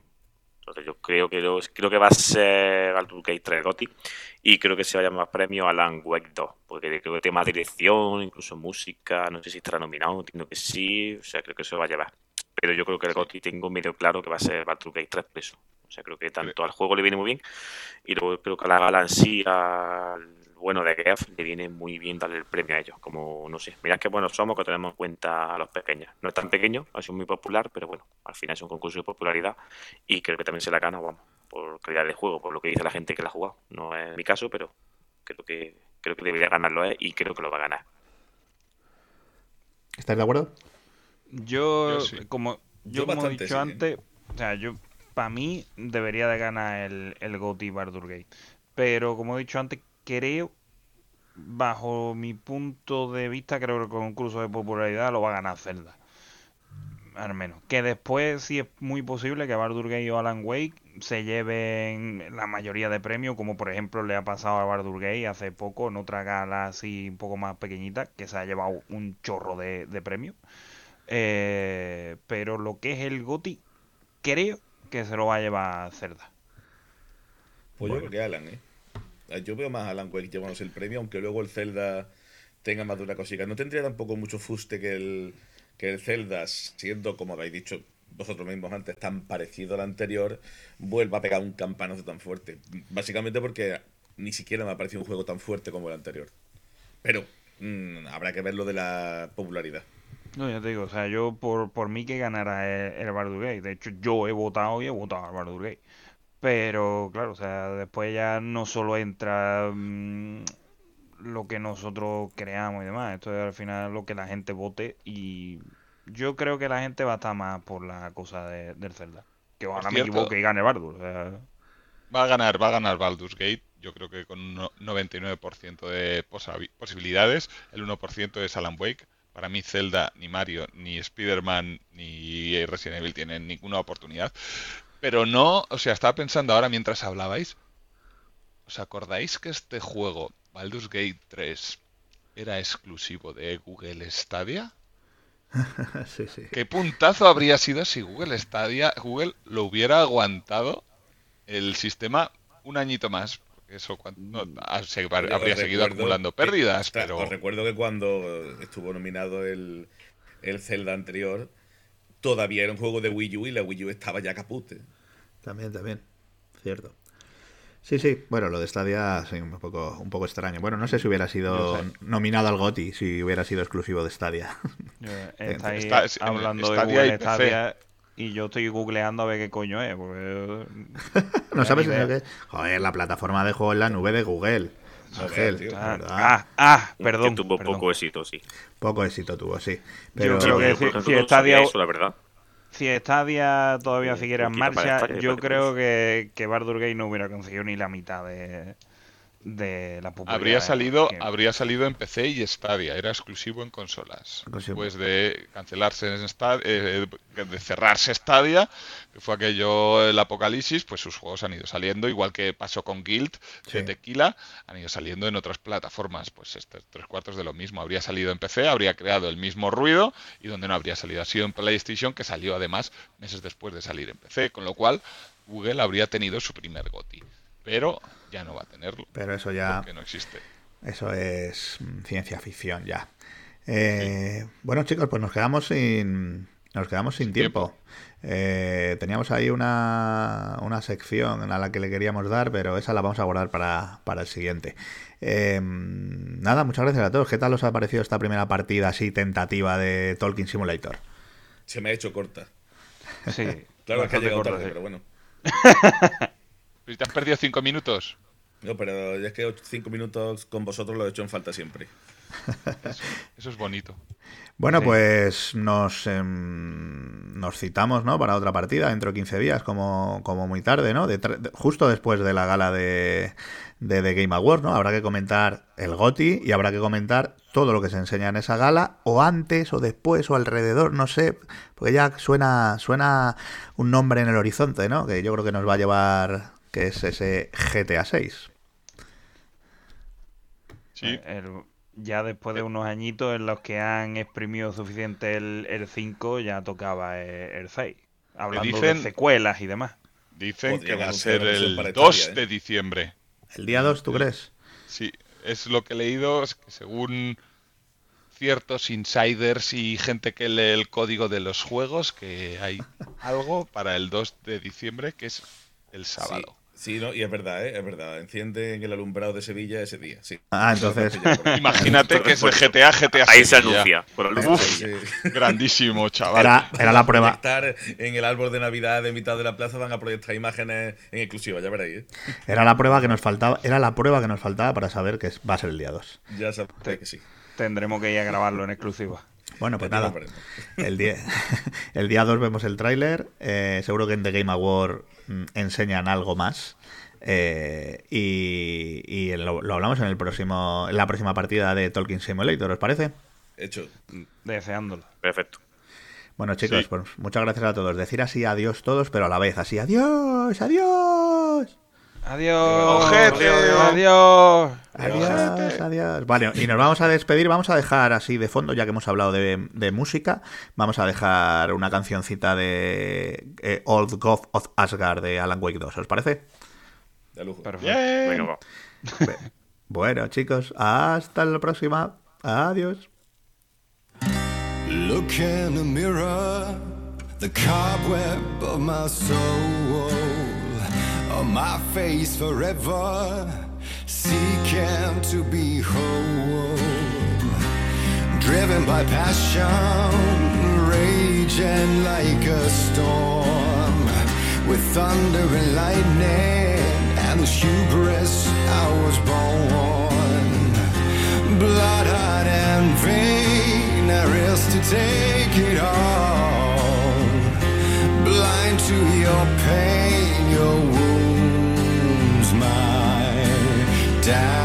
Entonces yo creo que creo que va a ser Gate 3 GOTY y creo que se va a llamar premio Alan Wake 2, porque creo que tema dirección, incluso música, no sé si estará nominado, entiendo que sí, o sea, creo que se lo va a llevar. Pero yo creo que el GOTY tengo medio claro que va a ser Baldur's Gate 3 por eso. O sea, creo que tanto al juego le viene muy bien y luego creo que a la gala en sí, al bueno de GEF, le viene muy bien darle el premio a ellos. Como, no sé, mirad qué buenos somos que tenemos en cuenta a los pequeños. No es tan pequeño, ha sido muy popular, pero bueno, al final es un concurso de popularidad y creo que también se la gana, vamos, por calidad de juego, por lo que dice la gente que la ha jugado. No es mi caso, pero creo que creo que debería ganarlo eh, y creo que lo va a ganar. ¿Estáis de acuerdo? Yo, Yo sí. como, Yo yo como he dicho sí. antes, o sea, yo, para mí, debería de ganar el, el GOTY Baldur's Gate. Pero como he dicho antes, creo, bajo mi punto de vista, creo que el concurso de popularidad lo va a ganar Zelda. Al menos. Que después sí es muy posible que Baldur's Gate o Alan Wake se lleven la mayoría de premios, como por ejemplo le ha pasado a Baldur's Gate hace poco en otra gala así un poco más pequeñita, que se ha llevado un chorro de, de premios. Eh, pero lo que es el GOTY, creo que se lo va a llevar Zelda. Pues yo creo que Alan, ¿eh? Ah, Yo veo más a Alan Wake llevándose el premio, aunque luego el Zelda tenga más de una cosita. No tendría tampoco mucho fuste que el, que el Zelda, siendo, como habéis dicho vosotros mismos antes, tan parecido al anterior, vuelva a pegar un campanazo tan fuerte. Básicamente porque ni siquiera me ha parecido un juego tan fuerte como el anterior. Pero mm, habrá que ver lo de la popularidad. No, ya te digo, o sea, yo por, por mí que ganara el, el Baldur's Gate. De hecho, yo he votado y he votado al Baldur's Gate. Pero, claro, o sea, después ya no solo entra mm, lo que nosotros creamos y demás. Esto es al final lo que la gente vote y yo creo que la gente va a estar más por la cosa de- del Zelda. Que ojalá me equivoque y gane Baldur. O sea, Va a ganar, va a ganar Baldur's Gate, yo creo que con un no- 99% de posibilidades. El 1% es Alan Wake. Para mí Zelda, ni Mario, ni Spider-Man, ni Resident Evil tienen ninguna oportunidad. Pero no, o sea, estaba pensando ahora mientras hablabais. ¿Os acordáis que este juego, Baldur's Gate 3, era exclusivo de Google Stadia? sí, sí. ¿Qué puntazo habría sido si Google Stadia, Google lo hubiera aguantado el sistema un añito más? Eso cuan- no, ah, se- Yo habría seguido acumulando pérdidas, pero Os recuerdo que cuando estuvo nominado el, el Zelda anterior, todavía era un juego de Wii U y la Wii U estaba ya capute. También, también. Cierto. Sí, sí. Bueno, lo de Stadia, sí, un poco, un poco extraño. Bueno, no sé si hubiera sido sé. nominado al GOTY, si hubiera sido exclusivo de Stadia. estáis Está- hablando de Stadia Google y. Stadia y yo estoy googleando a ver qué coño es. Porque... ¿No sabes ni idea. qué? Joder, la plataforma de juego en la nube de Google. Ángel, tío. Ah, ah, ah, perdón. que tuvo perdón. poco éxito, sí. Poco éxito tuvo, sí. Pero creo que yo, si- si eso, la verdad. Si Stadia todavía siguiera en marcha, yo creo que, que Baldur's Gate no hubiera conseguido ni la mitad de, de la popularidad. habría salido, que- habría salido en PC y Stadia, era exclusivo en consolas. Exclusivo. Después de cancelarse en Stadia, de cerrarse Stadia, que fue aquello el apocalipsis, pues sus juegos han ido saliendo, igual que pasó con Guild de. Tequila, han ido saliendo en otras plataformas. Pues este, tres cuartos de lo mismo. Habría salido en PC, habría creado el mismo ruido, y donde no habría salido ha sido en PlayStation, que salió además meses después de salir en PC, con lo cual Google habría tenido su primer GOTY. Pero ya no va a tenerlo, pero eso ya, porque no existe. eso es mm, ciencia ficción ya. Eh, Bueno, chicos, pues nos quedamos sin, nos quedamos sin tiempo. Eh, teníamos ahí una, una sección a la que le queríamos dar, pero esa la vamos a guardar para, para el siguiente. Eh, nada, muchas gracias a todos. ¿Qué tal os ha parecido esta primera partida así tentativa de Talking Simulator? Se me ha hecho corta. Sí, Claro, que ha llegado corta, tarde, sí. pero bueno. Pero te has perdido cinco minutos. No, pero es que cinco minutos con vosotros lo he hecho en falta siempre. Eso es bonito. Bueno, Sí. pues nos, em, nos citamos, ¿no? Para otra partida dentro de 15 días, como, como muy tarde, ¿no? De tre- de- justo después de la gala de, de The Game Awards, ¿no? Habrá que comentar el GOTI y habrá que comentar todo lo que se enseña en esa gala, o antes, o después, o alrededor, no sé, porque ya suena, suena un nombre en el horizonte, ¿no? Que yo creo que nos va a llevar, que es ese GTA 6. Sí. El- ya después de unos añitos en los que han exprimido suficiente el, el 5, ya tocaba el, el 6. Hablando dicen- de secuelas y demás. Dicen que va a ser el para 2 Italia, ¿eh? de diciembre. ¿El día 2, tú crees? Sí, es lo que he leído, es que según ciertos insiders y gente que lee el código de los juegos, que hay algo para el 2 de diciembre, que es el sábado. Sí, no, y es verdad, ¿eh? es verdad. Enciende en el alumbrado de Sevilla ese día, sí. Ah, entonces- Imagínate que es el GTA, GTA Ahí se anuncia. La luz Uf, Sí. grandísimo, chaval. Era, era la prueba. Proyectar en el árbol de Navidad de mitad de la plaza van a proyectar imágenes en exclusiva, ya veréis. ¿eh? Era la prueba que nos faltaba, era la prueba que nos faltaba para saber que va a ser el día 2. Ya sabéis que sí. Tendremos que ir a grabarlo en exclusiva. Bueno, pues nada. El día, el día 2 vemos el tráiler. eh, seguro que en The Game Award enseñan algo más. eh, y y lo, lo hablamos en el próximo en la próxima partida de Talking Simulator, ¿os parece? Hecho. Deseándolo. Perfecto. Bueno, chicos, Sí. pues muchas gracias a todos. Decir así adiós todos, pero a la vez así adiós, adiós. Adiós. Ojete. Adiós. Adiós, adiós. Vale, y nos vamos a despedir. Vamos a dejar así de fondo, ya que hemos hablado de, de música, vamos a dejar una cancioncita de eh, Old God of Asgard de Alan Wake 2. ¿Os parece? De lujo. Perfecto. Bien. Venga, va. Bueno, chicos, hasta la próxima. Adiós. Look in the mirror, the cobweb of my soul, on my face forever, seeking to be whole. Driven by passion, raging like a storm, with thunder and lightning, and with hubris I was born blood-eyed and vain, I risk to take it all. Blind to your pain, your down.